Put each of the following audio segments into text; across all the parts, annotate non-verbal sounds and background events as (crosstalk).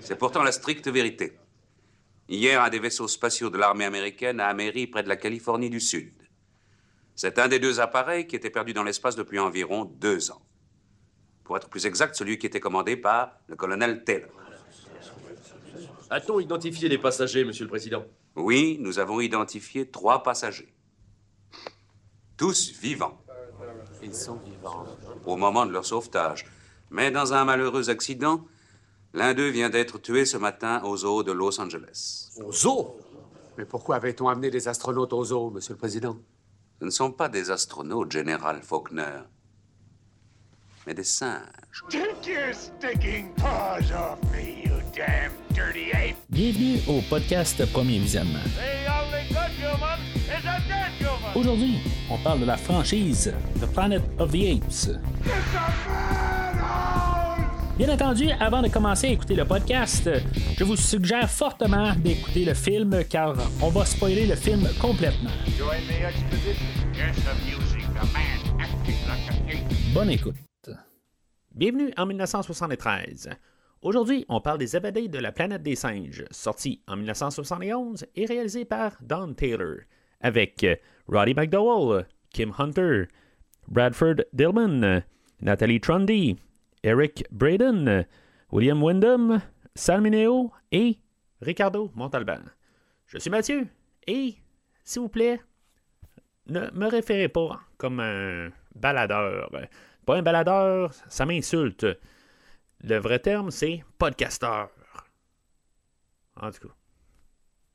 C'est pourtant la stricte vérité. Hier, un des vaisseaux spatiaux de l'armée américaine a améri près de la Californie du Sud. C'est un des deux appareils qui était perdu dans l'espace depuis environ deux ans. Pour être plus exact, celui qui était commandé par le colonel Taylor. A-t-on identifié les passagers, Monsieur le Président? Oui, nous avons identifié trois passagers. Tous vivants. Ils sont vivants. Au moment de leur sauvetage. Mais dans un malheureux accident, l'un d'eux vient d'être tué ce matin aux eaux de Los Angeles. Aux zoo? Mais pourquoi avait-on amené des astronautes aux zoo, Monsieur le Président? Ce ne sont pas des astronautes, Général Faulkner, mais des singes. Take your stinking paws off me, you damn dirty ape! Bienvenue au podcast Premier Visionnement. The only good human is a dead human! Aujourd'hui, on parle de la franchise The Planet of the Apes. Bien entendu, avant de commencer à écouter le podcast, je vous suggère fortement d'écouter le film car on va spoiler le film complètement. Bonne écoute. Bienvenue en 1973. Aujourd'hui, on parle des évadés de la planète des singes, sorti en 1971 et réalisé par Don Taylor, avec Roddy McDowell, Kim Hunter, Bradford Dillman, Nathalie Trundy, Eric Braden, William Wyndham, Salmineo et Ricardo Montalban. Je suis Mathieu et, s'il vous plaît, ne me référez pas comme un baladeur. Pas un baladeur, ça m'insulte. Le vrai terme, c'est podcasteur. En tout cas,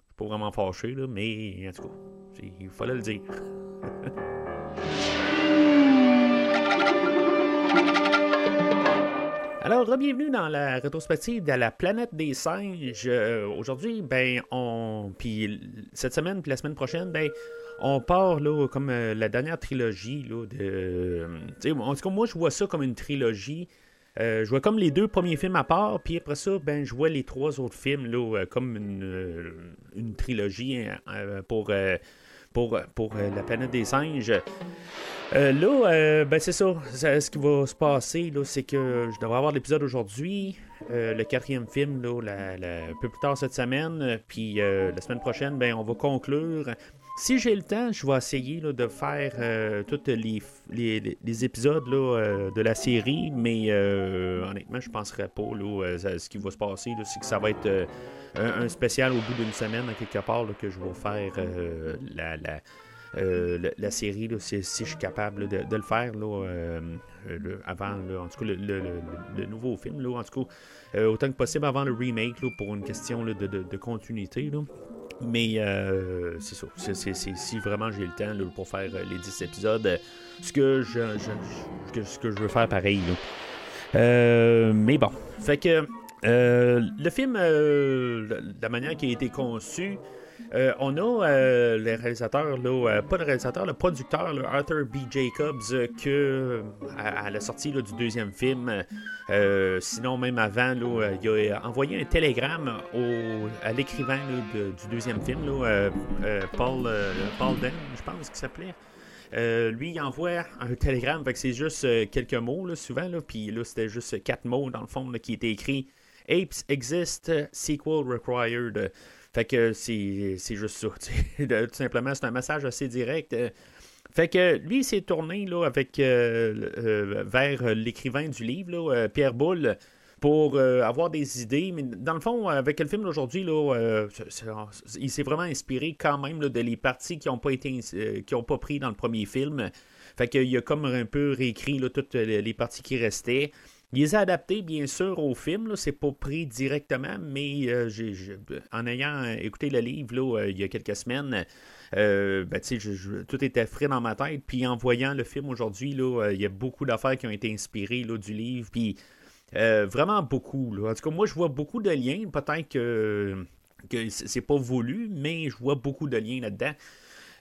je suis pas vraiment fâché, là, mais en tout cas, il fallait le dire. (laughs) Alors, bienvenue dans la rétrospective de la planète des singes. Euh, Aujourd'hui, ben, on. Puis cette semaine, puis la semaine prochaine, ben, on part, là, comme euh, la dernière trilogie, là, de. en tout cas, moi, je vois ça comme une trilogie. Euh, je vois comme les deux premiers films à part, puis après ça, ben, je vois les trois autres films, là, comme une, trilogie hein, pour. Pour, pour euh, la planète des singes. Euh, là, euh, ben c'est ça. Ce qui va se passer, c'est que je devrais avoir l'épisode aujourd'hui, le quatrième film, là, un peu plus tard cette semaine. Puis la semaine prochaine, ben, on va conclure. Si j'ai le temps, je vais essayer de faire euh, tous les, les, épisodes euh, de la série, mais euh, honnêtement, je penserais pas. Euh, ce qui va se passer, c'est que ça va être un, spécial au bout d'une semaine, quelque part, que je vais faire la, la, la, la série, si, je suis capable de, le faire euh, euh, avant, en tout cas, le, nouveau film, en tout cas, euh, autant que possible avant le remake, pour une question de, continuité. Mais euh, c'est ça. Si vraiment j'ai le temps pour faire euh, les 10 épisodes, euh, ce, que je, veux faire pareil. Euh, mais bon. Fait que euh, le film, euh, la manière qui a été conçu, euh, on a euh, le réalisateur, là, euh, pas le réalisateur, le producteur, Arthur B. Jacobs, que à, la sortie du deuxième film, sinon même avant, il a envoyé un télégramme à l'écrivain du deuxième film, là, Paul, Paul Den, je pense qu'il s'appelait. Lui, il envoie un télégramme, fait que c'est juste quelques mots, souvent, puis là, c'était juste quatre mots, dans le fond, qui étaient écrits « Apes exist, sequel required ». Fait que c'est juste ça, (laughs) Tout simplement, c'est un message assez direct. euh. Fait que lui, il s'est tourné là, avec, euh, euh, vers l'écrivain du livre, là, Pierre Boulle, pour avoir des idées. Mais dans le fond, avec le film d'aujourd'hui, il s'est vraiment inspiré quand même là, de les parties qui n'ont pas pas pris dans le premier film. Fait qu'il a comme un peu réécrit toutes les parties qui restaient. Il les a adaptés, bien sûr, au film. C'est pas pris directement, mais euh, en ayant écouté le livre euh, il y a quelques semaines, euh, ben, tout était frais dans ma tête. Puis en voyant le film aujourd'hui, il y a beaucoup d'affaires qui ont été inspirées du livre. Puis vraiment beaucoup. En tout cas, moi, je vois beaucoup de liens. Peut-être que, que c'est pas voulu, mais je vois beaucoup de liens là-dedans.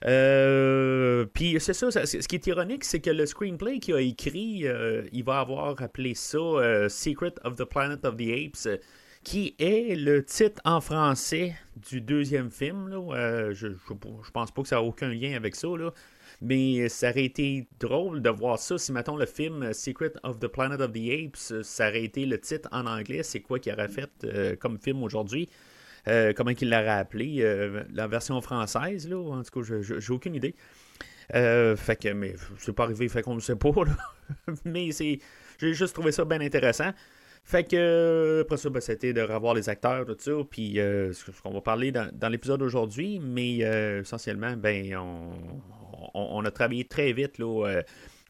Euh, puis c'est ça, ce qui est ironique, c'est que le screenplay qu'il a écrit, euh, il va avoir appelé ça euh, Secret of the Planet of the Apes, qui est le titre en français du deuxième film. Je, je, pense pas que ça a aucun lien avec ça. Mais ça aurait été drôle de voir ça si, mettons, le film Secret of the Planet of the Apes, ça aurait été le titre en anglais, c'est quoi qu'il aurait fait comme film aujourd'hui. Euh, comment qu'il l'aurait appelé, euh, la version française, là, en tout cas, j'ai aucune idée. fait que, mais c'est pas arrivé, fait qu'on ne sait pas, (laughs) mais c'est, j'ai juste trouvé ça bien intéressant. Fait que, après ça, ben, c'était de revoir les acteurs, tout ça, puis ce qu'on va parler dans, l'épisode d'aujourd'hui, mais essentiellement, ben, on, a travaillé très vite. Là, euh,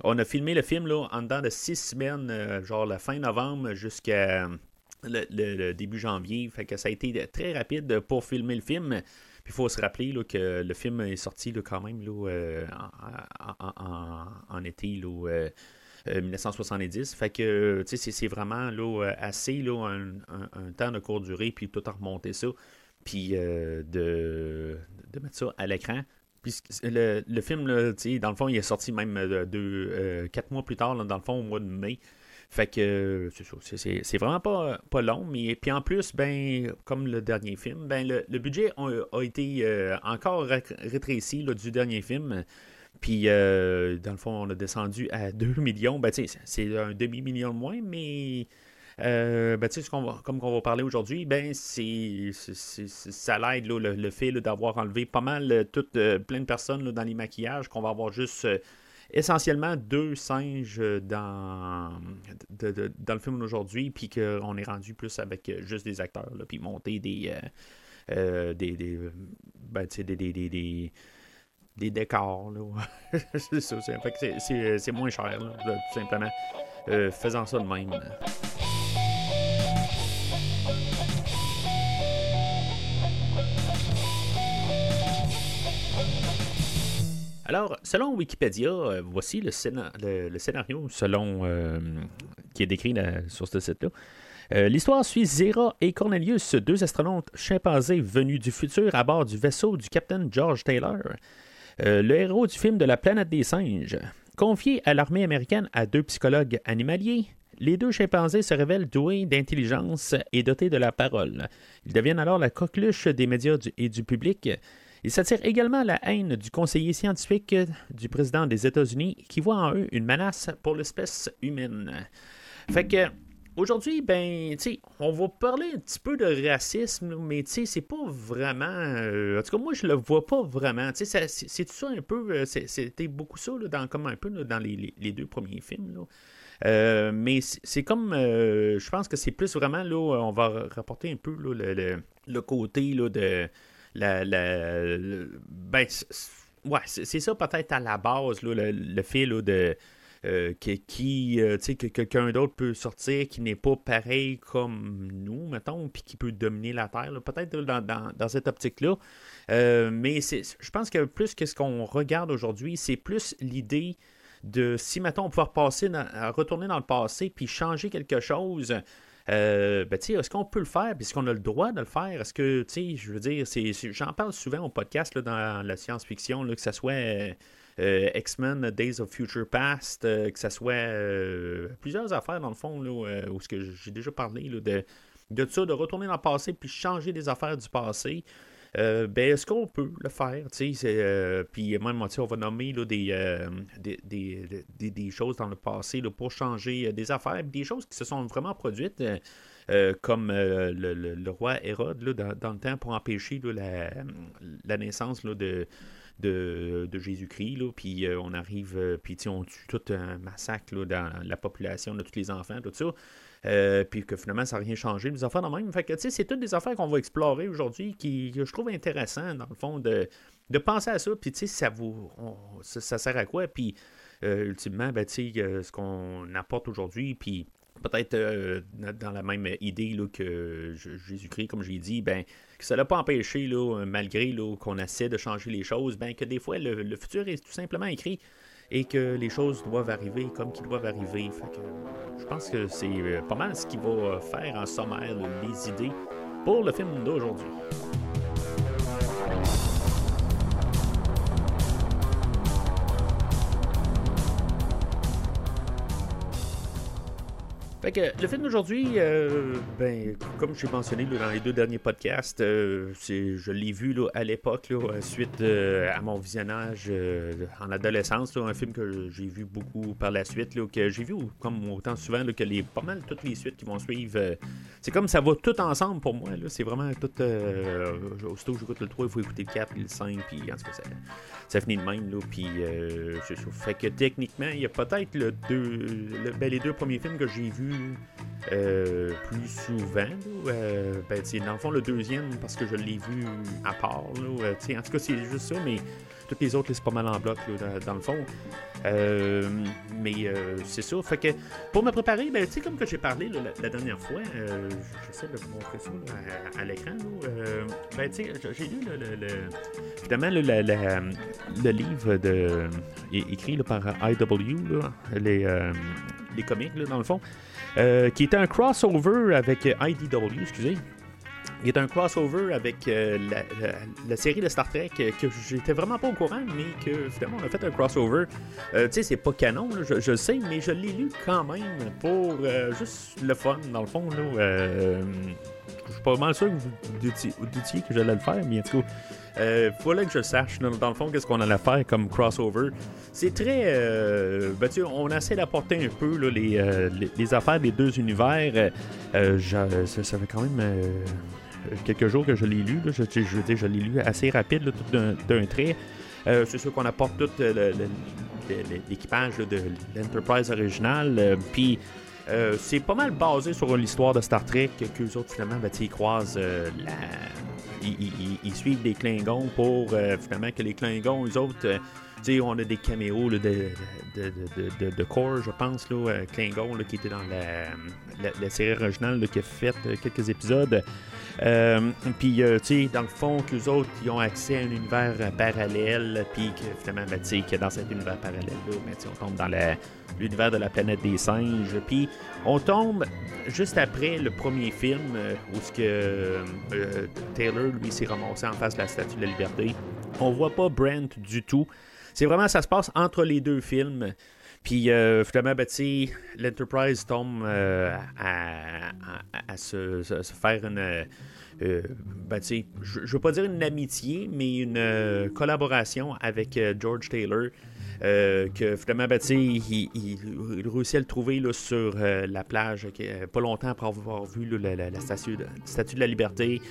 on a filmé le film là, en dedans de six semaines, euh, genre la fin novembre jusqu'à le, début janvier. Fait que ça a été très rapide pour filmer le film. Puis il faut se rappeler là, que le film est sorti quand même là, euh, en, été. 1970. Fait que, c'est vraiment là, assez là, un, temps de courte durée, puis tout a remonté ça, puis de, mettre ça à l'écran. Le, film, dans le fond, il est sorti même euh, deux, euh, quatre mois plus tard, dans le fond, au mois de mai. Fait que c'est vraiment pas, pas long, mais puis en plus, ben, comme le dernier film, ben le, budget a, été euh, encore rétréci du dernier film. Puis dans le fond, on a descendu à (laughs) 2 millions. Ben, c'est un demi-million de moins, mais euh, ben, comme on va parler aujourd'hui, ben, c'est, ça l'aide le, fait d'avoir enlevé pas mal euh, euh, plein de personnes dans les maquillages, qu'on va avoir juste essentiellement deux singes dans, dans le film d'aujourd'hui, puis qu'on est rendu plus avec juste des acteurs, puis monter des, des, des, ben, des, des, des décors. (laughs) c'est, moins cher, tout simplement. faisant ça de même. Alors, selon Wikipédia, euh, voici le, scénario selon euh, qui est décrit sur ce site-là. Euh, l'histoire suit Zera et Cornelius, deux astronautes chimpanzés venus du futur à bord du vaisseau du capitaine George Taylor, le héros du film de la planète des singes. Confié à l'armée américaine à deux psychologues animaliers, les deux chimpanzés se révèlent doués d'intelligence et dotés de la parole. Ils deviennent alors la coqueluche des médias et du public il s'attire également la haine du conseiller scientifique du président des États-Unis qui voit en eux une menace pour l'espèce humaine. Fait que aujourd'hui, ben, tu on va parler un petit peu de racisme, mais tu c'est pas vraiment. Euh, en tout cas, moi, je le vois pas vraiment. Tu sais, c'est ça un peu. Euh, c'était beaucoup ça, dans, un peu dans les, deux premiers films. Euh, mais c'est comme, je pense que c'est plus vraiment, là, on va rapporter un peu le, le, côté là, de, la, ben, ouais, c'est ça peut-être à la base, le, fait de. Euh, qui, euh, que quelqu'un d'autre peut sortir qui n'est pas pareil comme nous, mettons, puis qui peut dominer la Terre, peut-être dans, cette optique-là. Euh, mais je pense que plus que ce qu'on regarde aujourd'hui, c'est plus l'idée de si, mettons, on pouvait passer retourner dans le passé puis changer quelque chose. Euh, ben, est-ce qu'on peut le faire? Est-ce qu'on a le droit de le faire? Est-ce que, je veux dire, j'en parle souvent au podcast dans la science-fiction, que ce soit euh, euh, X-Men, Days of Future Past, que ce soit plusieurs affaires dans le fond, là, où ce que j'ai déjà parlé de, de ça, de retourner dans le passé puis changer des affaires du passé. Euh, ben, est-ce qu'on peut le faire? Euh, puis même, on va nommer euh, des, des, des, choses dans le passé pour changer des affaires, des choses qui se sont vraiment produites. comme le, roi Hérode là, dans, le temps pour empêcher la, la, naissance de, de, de Jésus-Christ. Puis on arrive, puis on tue tout un massacre dans la population tous les enfants, tout ça. Euh, puis que finalement, ça n'a rien changé. Les affaires de même. Tu sais, c'est toutes des affaires qu'on va explorer aujourd'hui qui, que je trouve intéressant, dans le fond, de, de penser à ça. Puis, tu sais, ça, ça, sert à quoi? Puis, euh, ultimement, ben, tu sais, euh, ce qu'on apporte aujourd'hui, puis peut-être dans la même idée là, que Jésus-Christ, comme j'ai dit, ben, que ça ne l'a pas empêché, là, malgré qu'on essaie de changer les choses, ben, que des fois, le futur est tout simplement écrit et que les choses doivent arriver comme qu'ils doivent arriver. je pense que c'est euh, pas mal ce qui va faire en sommaire les idées pour le film d'aujourd'hui. Fait que le film d'aujourd'hui, euh, ben, comme j'ai mentionné dans les deux derniers podcasts, euh, je l'ai vu là, à l'époque, là, suite euh, à mon visionnage euh, en adolescence, un film que j'ai vu beaucoup par la suite, que j'ai vu comme autant souvent que les, pas mal toutes les suites qui vont suivre. euh, c'est comme ça va tout ensemble pour moi. C'est vraiment tout. Euh, aussitôt que j'écoute le 3, il faut écouter le 4 puis le 5, puis en tout cas, ça, ça finit de même. Puis euh. Fait que techniquement, il y a peut-être le deux, le- ben, les deux premiers films que j'ai vus euh, plus souvent. Euh, ben, dans le fond, le deuxième, parce que je l'ai vu à part. Là, Euh, en tout cas, c'est juste ça, mais toutes les autres, c'est pas mal en bloc dans, le fond. Mais c'est ça. Fait que pour me préparer, ben, comme que j'ai parlé la, dernière fois, j'essaie de vous montrer ça à, l'écran. ben, j'ai lu le, évidemment le livre de, écrit par IW, les, les comics, dans le fond, euh, qui était un crossover avec euh, IDW, excusez. Il est un crossover avec euh, la, série de Star Trek que j'étais vraiment pas au courant, mais que finalement on a fait un crossover. Tu sais, c'est pas canon, je, je sais, mais je l'ai lu quand même pour juste le fun, dans le fond. Là, je suis pas mal sûr que vous doutiez, que j'allais le faire, mais en tout cas, euh, fallait que je sache, dans, le fond, qu'est-ce qu'on allait faire comme crossover. C'est très. Euh, ben, tu on essaie d'apporter un peu euh, les, affaires des deux univers. Euh, ça, fait quand même. quelques jours que je l'ai lu. Je, je, je je l'ai lu assez rapide, tout d'un trait. C'est sûr qu'on apporte tout l'équipage de l'Enterprise originale. Puis euh, c'est pas mal basé sur l'histoire de Star Trek qu'eux autres finalement ben, ils croisent euh. Ils, suivent des Klingons pour euh, finalement que les Klingons, eux autres, on a des caméos de, de, Core, je pense, là, Klingon, qui était dans la, série originale qui a fait quelques épisodes. Puis, euh, tu sais, dans le fond, qu'eux autres, ils ont accès à un univers parallèle, puis que finalement, ben, tu sais, que dans cet univers parallèle-là, ben, on tombe dans la- l'univers de la planète des singes. Puis, on tombe juste après le premier film, euh, où ce que euh, Taylor, lui, s'est ramassé en face de la Statue de la Liberté. On voit pas Brent du tout. C'est vraiment, ça se passe entre les deux films. Puis euh, finalement, ben, l'Enterprise tombe euh, à, se, faire une. euh, euh, ben, je je veux pas dire une amitié, mais une euh, collaboration avec euh, George Taylor. Euh, que finalement, ben, il, il- réussit à le trouver là, sur euh, la plage, euh, pas longtemps après avoir vu la, statue, de, statue de la liberté.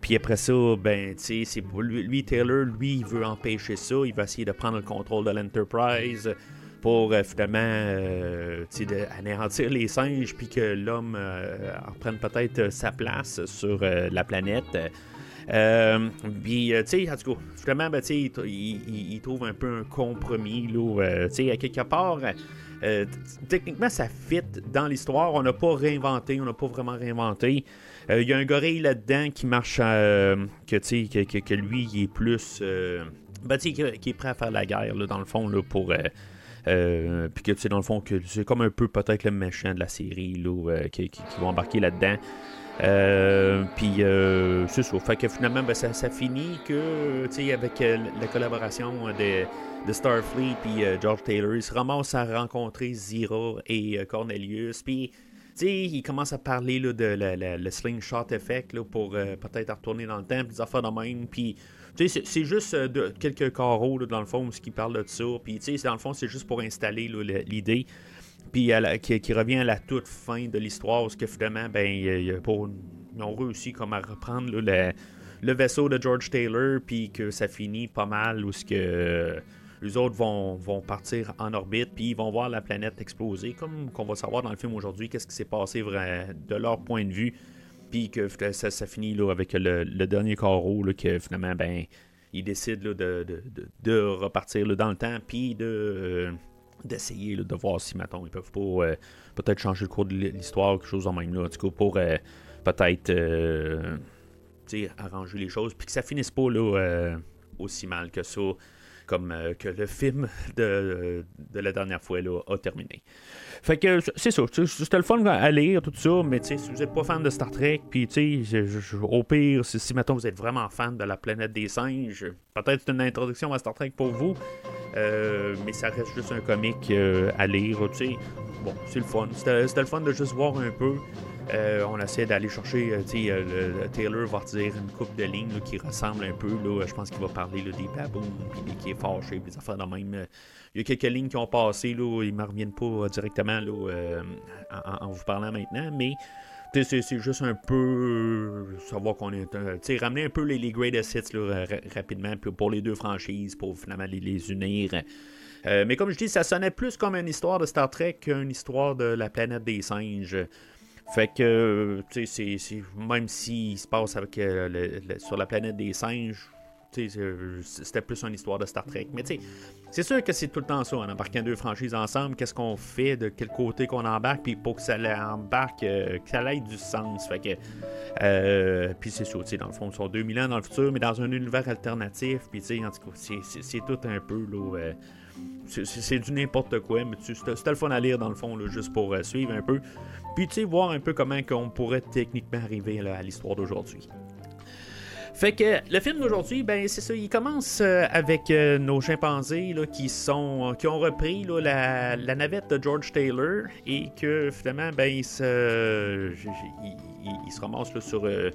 Puis après ça, ben, c'est lui, lui, Taylor, lui, il veut empêcher ça. Il va essayer de prendre le contrôle de l'Enterprise pour finalement anéantir les singes, puis que l'homme euh, reprenne peut-être euh, sa place sur la planète. Euh, puis, euh, tu sais, en tout cas, finalement, ben, il, il- il trouve un peu un compromis, là, euh, tu sais, à quelque part. techniquement, ça fit dans l'histoire. On n'a pas réinventé, on n'a pas vraiment réinventé. Il y a un gorille là-dedans qui marche, euh, que, que, que- que lui, il est plus. ben, qui, qui est prêt à faire la guerre, là, dans le fond, là, pour. puis que tu sais, dans le fond, que c'est comme un peu peut-être le méchant de la série là, qui, qui, qui vont embarquer là-dedans. Euh, puis euh, c'est ça. Fait que finalement, ben, ça, finit que, tu sais, avec euh, la collaboration de, Starfleet puis euh, George Taylor, ils se ramassent à rencontrer Zira et euh, Cornelius. Puis, tu sais, ils commencent à parler là, de la- le slingshot effect là, pour euh, peut-être retourner dans le temps, puis des affaires de même. Puis, tu sais, c'est- juste euh, quelques carreaux là, dans le fond, ce qui parle de ça. Puis, tu sais, dans le fond, c'est juste pour installer l'idée. Puis, qui, revient à la toute fin de l'histoire, où que finalement, ben, pas- ils ont réussi comme à reprendre le, le vaisseau de George Taylor, puis que ça finit pas mal, où ce que euh, les autres vont, vont partir en orbite, puis ils vont voir la planète exploser, comme qu'on va savoir dans le film aujourd'hui, qu'est-ce qui s'est passé de leur point de vue, puis que f- ça, finit là, avec le, dernier carreau, là, que finalement, ben, ils décident de, de- de- repartir dans le temps, puis de... euh, d'essayer de voir si, mettons, ils peuvent pas euh, peut-être changer le cours de l'histoire, quelque chose en même là. Tout cas, pour euh, peut-être euh, arranger les choses, puis que ça finisse pas là, aussi mal que ça, comme que le film de, de la dernière fois là, a terminé. Fait que c'est ça, c'était le fun à lire, tout ça, mais si vous n'êtes pas fan de Star Trek, puis au pire, si, si vous êtes vraiment fan de la planète des singes, peut-être c'est une introduction à Star Trek pour vous. Euh, mais ça reste juste un comique euh, à lire. Tu sais, bon, c'est le fun. C'était le fun de juste voir un peu. Euh, on essaie d'aller chercher, euh, euh, Taylor va dire une coupe de lignes qui ressemble un peu. Là, je pense qu'il va parler là, des baboons, puis qui est fâché, des affaires de même. Il y a quelques lignes qui ont passé, là, ils ne me reviennent pas directement là, en, en vous parlant maintenant, mais c'est juste un peu euh, savoir qu'on est. tu ramener un peu les, les là, ra- rapidement pour les deux franchises pour finalement les, les unir. Euh, mais comme je dis, ça sonnait plus comme une histoire de Star Trek qu'une histoire de la planète des singes. Fait que, euh, tu sais, même s'il se passe avec, sur la planète des singes, c'était plus une histoire de Star Trek. Mais tu sais, c'est sûr que c'est tout le temps ça, en embarquant deux franchises ensemble, qu'est-ce qu'on fait, de quel côté qu'on embarque, puis pour que ça embarque, euh, que ça ait du sens. Fait que, euh, puis c'est ça, tu sais, dans le fond, sont 2000 ans dans le futur, mais dans un univers alternatif, puis tu sais, en tout cas, c'est- tout un peu, là, euh, c'est- du n'importe quoi, mais c'était le fun à lire dans le fond, juste pour euh, suivre un peu. Puis tu sais, voir un peu comment on pourrait techniquement arriver là, à l'histoire d'aujourd'hui. Fait que le film d'aujourd'hui, ben c'est ça, il commence euh, avec euh, nos chimpanzés là, qui sont qui ont repris la, navette de George Taylor et que finalement ben ils se ils, se ramassent là, sur euh,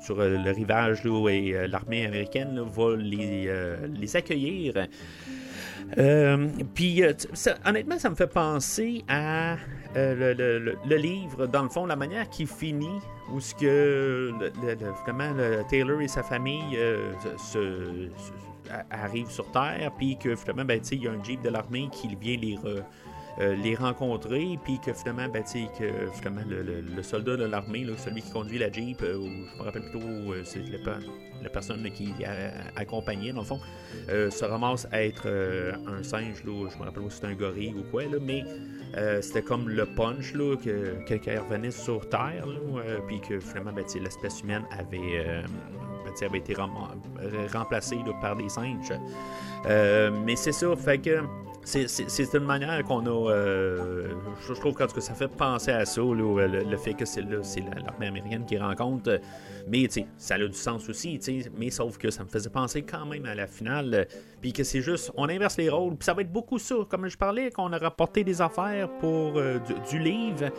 sur euh, le rivage là, et euh, l'armée américaine va les, euh, les accueillir. Euh, Puis, euh, honnêtement, ça me fait penser à euh, le- le livre, dans le fond, la manière qui finit, où ce que le, le- vraiment le Taylor et sa famille euh, se, se- arrivent sur Terre, puis que finalement, ben, il y a un jeep de l'armée qui vient les, re- euh, les rencontrer, puis que finalement, ben, que finalement, le, le- soldat de l'armée, celui qui conduit la jeep, euh, ou je me rappelle plutôt, euh, c'est la, la personne qui a- accompagnait, dans le fond, euh, se ramasse à être un singe, là, je me rappelle pas si c'était un gorille ou quoi, là, mais c'était comme le punch là, que quelqu'un revenait sur Terre, puis que finalement ben, l'espèce humaine avait, ben, avait été remplacée là, par des singes. Mais c'est ça, fait que c'est- une manière qu'on a. euh, je, trouve qu'en tout cas, ça fait penser à ça, là, le, le fait que c'est l'armée américaine qui rencontre. euh, Mais ça a du sens aussi, mais sauf que ça me faisait penser quand même à la finale. euh, Puis que c'est juste, on inverse les rôles. Puis ça va être beaucoup ça. Comme je parlais, qu'on a rapporté des affaires pour euh, du, livre.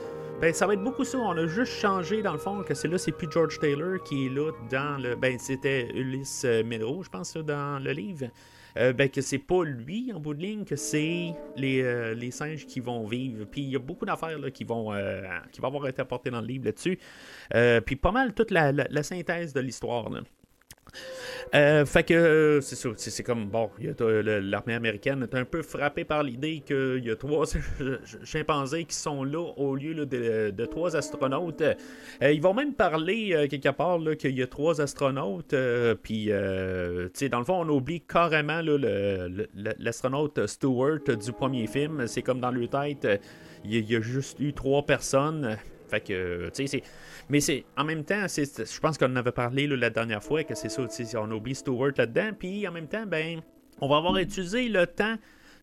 Ben, ça va être beaucoup ça. On a juste changé, dans le fond, que c'est là, c'est plus George Taylor qui est là dans le. Ben, c'était Ulysse euh, Munro, je pense, dans le livre. Euh, ben, que c'est pas lui en bout de ligne, que c'est les, euh, singes qui vont vivre. Puis il y a beaucoup d'affaires qui, vont, euh, qui avoir été apportées dans le livre là-dessus. Euh, puis pas mal toute la, la- la synthèse de l'histoire. Euh, fait que euh, c'est ça, c'est comme bon, le- l'armée américaine est un peu frappée par l'idée qu'il y a trois (laughs) chimpanzés qui sont là au lieu de, trois astronautes. Euh, ils vont même parler quelque part qu'il y a trois astronautes, puis dans le fond, on oublie carrément le- le- le- l'astronaute Stewart du premier film. C'est comme dans leur tête, il y a juste eu trois personnes. Fait que, tu sais, c'est. Mais c'est en même temps, je pense qu'on en avait parlé là, la dernière fois que c'est ça, on oublie Stewart là-dedans. Puis en même temps, ben, on va avoir utilisé le temps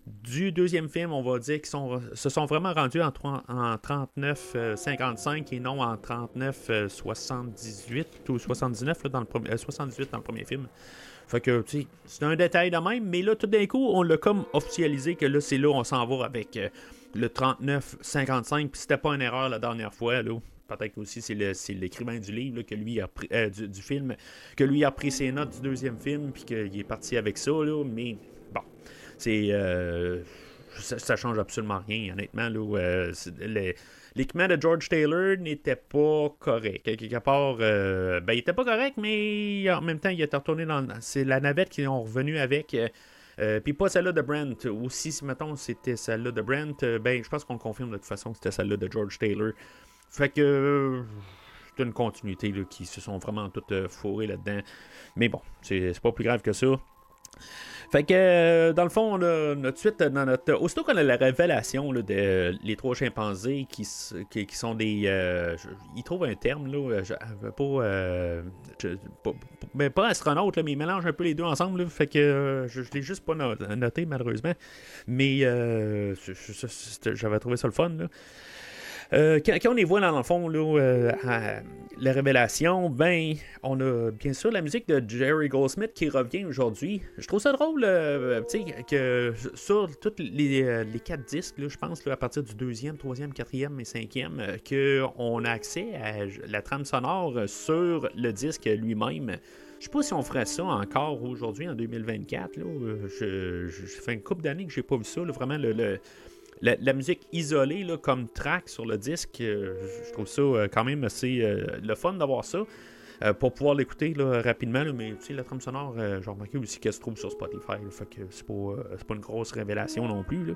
du deuxième film, on va dire qu'ils sont, se sont vraiment rendus en, en 39-55 et non en 39-78 ou 79 là, dans le premier, euh, 78 dans le premier film. Fait que, tu sais, c'est un détail de même, mais là, tout d'un coup, on l'a comme officialisé que là, c'est là, on s'en va avec euh, le 39-55, puis c'était pas une erreur la dernière fois, là. Peut-être aussi c'est l'écrivain du livre que lui a pris, euh, du, film que lui a pris ses notes du deuxième film puis qu'il est parti avec ça là, mais bon c'est euh, ça, ça change absolument rien honnêtement euh, l'équipement de George Taylor n'était pas correct quelque part euh, ben il était pas correct mais en même temps il était retourné dans c'est la navette qu'ils ont revenu avec euh, puis pas celle-là de Brent. Aussi, si mettons c'était celle-là de Brent, euh, ben je pense qu'on confirme de toute façon que c'était celle-là de George Taylor. Fait que euh, c'est une continuité là, qui se sont vraiment toutes fourrées là-dedans. Mais bon, c'est pas plus grave que ça. Fait que, euh, dans le fond, tout de suite, dans notre, aussitôt qu'on a la révélation là, de euh, les trois chimpanzés qui, qui, qui sont des. euh, je- ils trouvent un terme, là, euh, je- euh, pas, euh, je- pas, pas- mais pas astronaute, là, mais ils mélangent un peu les deux ensemble. là, fait que euh, je, je l'ai juste pas no- noté, malheureusement. Mais euh, je- je- je- j'avais trouvé ça le fun. Là. Euh, quand, on les voit dans le fond, là, euh, la révélation, ben, on a bien sûr la musique de Jerry Goldsmith qui revient aujourd'hui. Je trouve ça drôle, euh, tu sais, que sur tous les, euh, les quatre disques, je pense, à partir du deuxième, troisième, quatrième et cinquième, qu'on a accès à la trame sonore sur le disque lui-même. Je sais pas si on ferait ça encore aujourd'hui, en 2024. Là. Je, fait une couple d'années que j'ai pas vu ça. Vraiment, le, le- la, musique isolée là, comme track sur le disque, euh, je- je trouve ça euh, quand même assez euh, le fun d'avoir ça. Euh, pour pouvoir l'écouter rapidement, là, mais la trame sonore, euh, j'ai remarqué aussi qu'elle se trouve sur Spotify, là, fait que c'est pas, euh, une grosse révélation non plus.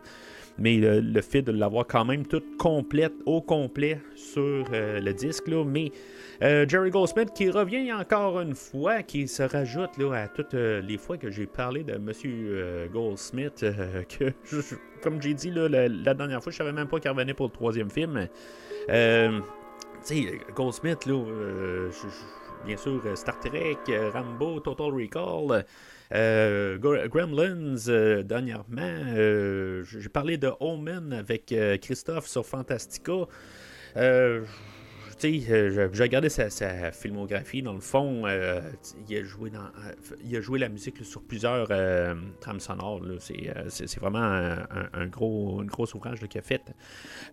Mais le, fait de l'avoir quand même toute complète, au complet sur le disque, là, mais Jerry Goldsmith qui revient encore une fois, qui se rajoute là, à toutes les fois que j'ai parlé de Monsieur Goldsmith, (laughs) que comme j'ai dit là, la, dernière fois, je savais même pas qu'il revenait pour le troisième film. Euh, tu sais, Goldsmith, là, je- bien sûr, euh, Star Trek, euh, Rambo, Total Recall, euh, Gr- Gremlins, dernièrement, j'ai parlé de Omen avec Christophe sur Fantastica. Tu sais, euh, je- j'ai regardé sa, filmographie, dans le fond, euh, il, a joué dans, euh, il a joué la musique sur plusieurs trames sonores. C'est, vraiment un, gros, un gros ouvrage qu'il a fait.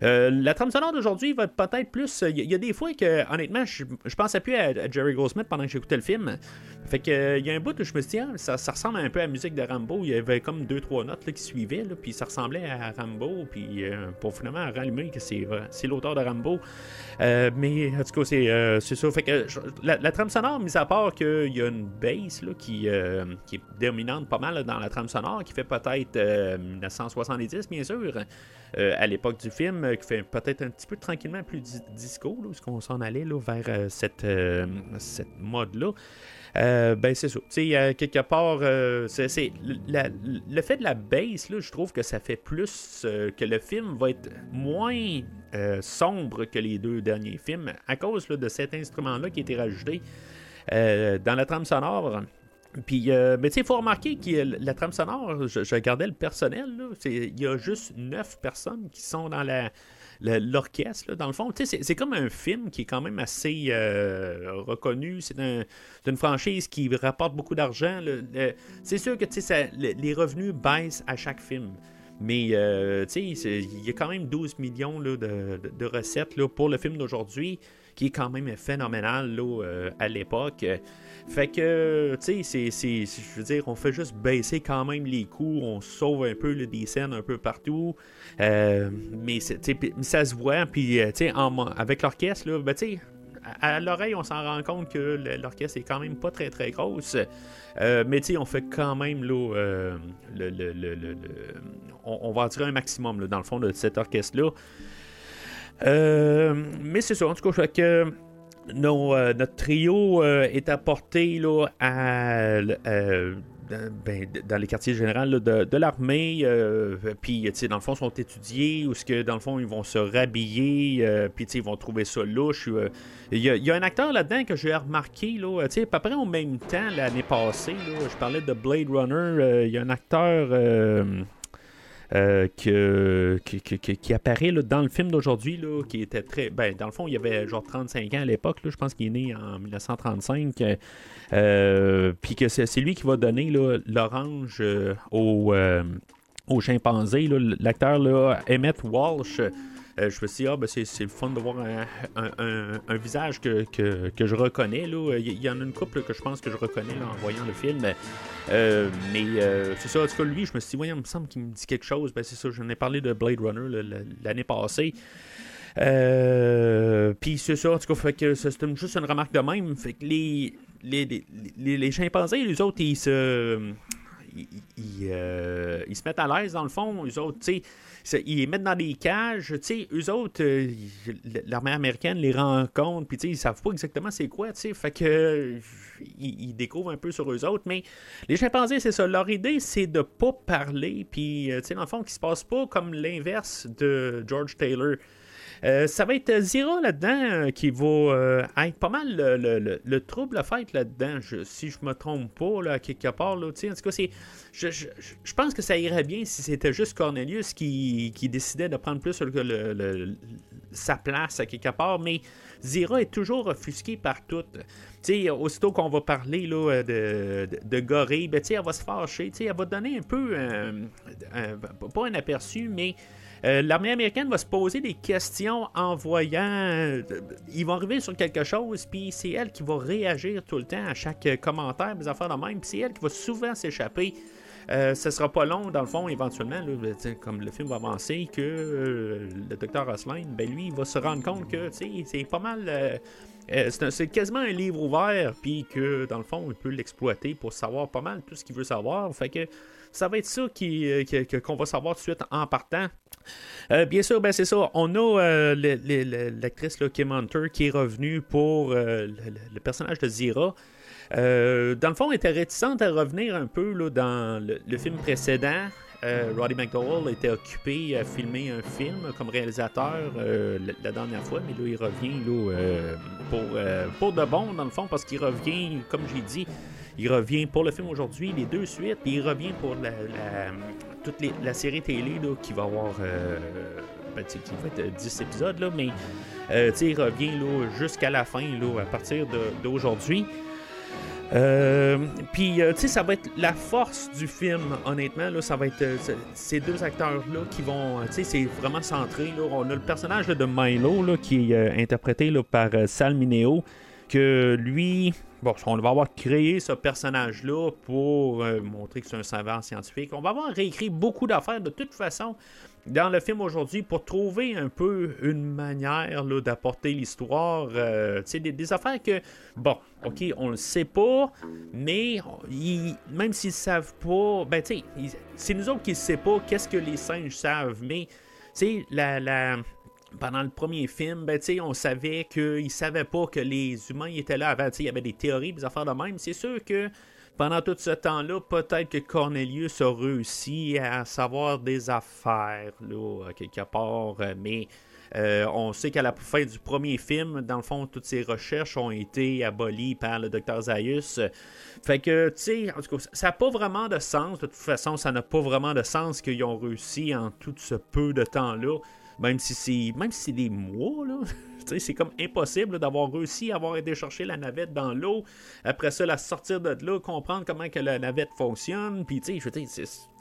La trame sonore d'aujourd'hui va être peut-être plus. Il y, a- des fois que, honnêtement, je, je pensais plus à, à Jerry Goldsmith pendant que j'écoutais le film. Fait que euh, il y a un bout où je me suis dit, ah, ça, ressemble un peu à la musique de Rambo. Il y avait comme deux, trois notes qui suivaient, puis ça ressemblait à Rambo. Puis euh, pour finalement rallumer que c'est, c'est l'auteur de Rambo. Euh, mais en tout cas, c'est, euh, c'est ça. Fait que la, trame sonore, mis à part qu'il y a une bass qui, euh, est dominante pas mal dans la trame sonore, qui fait peut-être euh, 1970, bien sûr, euh, à l'époque du film, euh, qui fait peut-être un petit peu tranquillement plus di- disco, là, parce qu'on s'en allait vers euh, cette, euh, cette mode-là. Euh, ben c'est ça. Tu sais, quelque part, euh, c'est, le fait de la bass, là, je trouve que ça fait plus euh, que le film va être moins sombre que les deux derniers films à cause de cet instrument-là qui a été rajouté dans la trame sonore. Puis, euh, mais tu sais, il faut remarquer que la trame sonore, je, je regardais le personnel, il y a juste neuf personnes qui sont dans la- l'orchestre, dans le fond. C'est, comme un film qui est quand même assez euh, reconnu. C'est, un- une franchise qui rapporte beaucoup d'argent. c'est sûr que les revenus baissent à chaque film. Mais euh, il y a quand même 12 millions là, de, de- de recettes là, pour le film d'aujourd'hui, qui est quand même phénoménal là, euh, à l'époque. Fait que, tu sais, c'est, je veux dire, on fait juste baisser quand même les coûts, on sauve un peu là, des scènes un peu partout. Euh, mais ça se voit, puis euh, tu sais, avec l'orchestre, là, ben, tu sais, à, l'oreille, on s'en rend compte que le- l'orchestre est quand même pas très très grosse. Euh, mais tu sais, on fait quand même là, euh, le, le- le- le- le- on, va en tirer un maximum là, dans le fond de cet orchestre-là. Mais c'est ça, en tout cas, fait que euh, notre trio euh, est apporté là, à, euh, dans, ben, dans les quartiers généraux de, l'armée. euh, puis, dans le fond, sont étudiés ou ce que, dans le fond, ils vont se rhabiller. puis, ils vont trouver ça louche. Il y, a- un acteur là-dedans que j'ai remarqué, là, à peu près au même temps, l'année passée, là, je parlais de Blade Runner. Il y a un acteur. Euh, qui, apparaît dans le film d'aujourd'hui, qui était très. Ben, dans le fond, il y avait genre 35 ans à l'époque, je pense qu'il est né en 1935. euh, Puis que c'est lui qui va donner l'orange euh, au, chimpanzé. L'acteur Emmett Walsh. Euh, je me suis dit, ah, ben, c'est, le fun de voir un, un- visage que, que- que je reconnais. là. Il y, en a une couple que je pense que je reconnais là, en voyant le film. Euh, mais euh, c'est ça, en tout cas, lui, je me suis dit, voyons, il me semble qu'il me dit quelque chose. Ben, c'est ça, j'en ai parlé de Blade Runner l'année passée. Euh, Puis c'est ça, en tout cas, fait que c'est juste une remarque de même. Fait que les, les, les, les- les chimpanzés, les autres, ils se. Ils, ils, euh, ils se mettent à l'aise dans le fond, eux autres, tu sais, ils les mettent dans des cages, tu sais, eux autres, euh, l'armée américaine les rencontre, puis tu sais, ils savent pas exactement c'est quoi, tu sais, fait que ils, découvrent un peu sur eux autres, mais les chimpanzés, c'est ça, leur idée, c'est de pas parler, puis euh, tu sais, dans le fond, qu'ils se passe pas comme l'inverse de George Taylor. Euh, ça va être Zira là-dedans euh, qui va euh, être pas mal le, le- le- le trouble à fête là-dedans, si je me trompe pas, là, quelque part. Là, en tout cas, c'est, je, pense que ça irait bien si c'était juste Cornelius qui, décidait de prendre plus sa place à quelque part, mais Zira est toujours offusquée par tout. sais, aussitôt qu'on va parler de, de Gorée, ben, elle va se fâcher. Elle va donner un peu, pas un aperçu, mais euh, l'armée américaine va se poser des questions en voyant. Euh, ils vont arriver sur quelque chose, puis c'est elle qui va réagir tout le temps à chaque commentaire, des affaires de même, puis c'est elle qui va souvent s'échapper. Euh, ce sera pas long, dans le fond, éventuellement, comme le film va avancer, que le docteur Roslin, ben lui, il va se rendre compte que c'est pas mal. c'est quasiment un livre ouvert, puis que dans le fond, il peut l'exploiter pour savoir pas mal tout ce qu'il veut savoir. Fait que ça va être ça qu'on va savoir tout de suite en partant. Euh, bien sûr, ben c'est ça. On a euh, l'actrice Kim Hunter qui est revenue pour euh, le, personnage de Zira. dans le fond, elle était réticente à revenir un peu dans le, film précédent. Roddy McDowell était occupé à filmer un film comme réalisateur la, dernière fois, mais là, il revient là, pour, pour de bon, dans le fond, parce qu'il revient, comme j'ai dit, il revient pour le film aujourd'hui, les deux suites, puis il revient pour la, toute la série télé là, qui va avoir. Euh, ben, qui va être 10 épisodes, là, mais euh, il revient jusqu'à la fin, là, à partir d'aujourd'hui. Euh, puis, tu sais, ça va être la force du film, honnêtement. Là, ça va être ces deux acteurs-là qui vont. Tu sais, c'est vraiment centré. Là. On a le personnage de Milo là, qui est interprété par Sal Mineo, que lui, bon, on va avoir créé ce personnage-là pour euh, montrer que c'est un savant scientifique. On va avoir réécrit beaucoup d'affaires de toute façon dans le film aujourd'hui pour trouver un peu une manière d'apporter l'histoire. Euh, des, des, affaires que, bon, ok, on le sait pas, mais même s'ils savent pas, ben tu sais, c'est nous autres qui ne savons pas qu'est-ce que les singes savent, mais tu la, la pendant le premier film, ben, on savait qu'ils ne savaient pas que les humains étaient là avant. Il y avait des théories, des affaires de même. C'est sûr que pendant tout ce temps-là, peut-être que Cornelius a réussi à savoir des affaires, là, quelque part, mais euh, on sait qu'à la fin du premier film, dans le fond, toutes ces recherches ont été abolies par le docteur Zaius. Fait que, tu sais, en tout cas, ça n'a pas vraiment de sens. De toute façon, ça n'a pas vraiment de sens qu'ils ont réussi en tout ce peu de temps-là même si c'est même si c'est des mois, là. (laughs) c'est comme impossible d'avoir réussi à avoir été chercher la navette dans l'eau. Après ça, la sortir de là, comprendre comment que la navette fonctionne. Puis, tu sais, je veux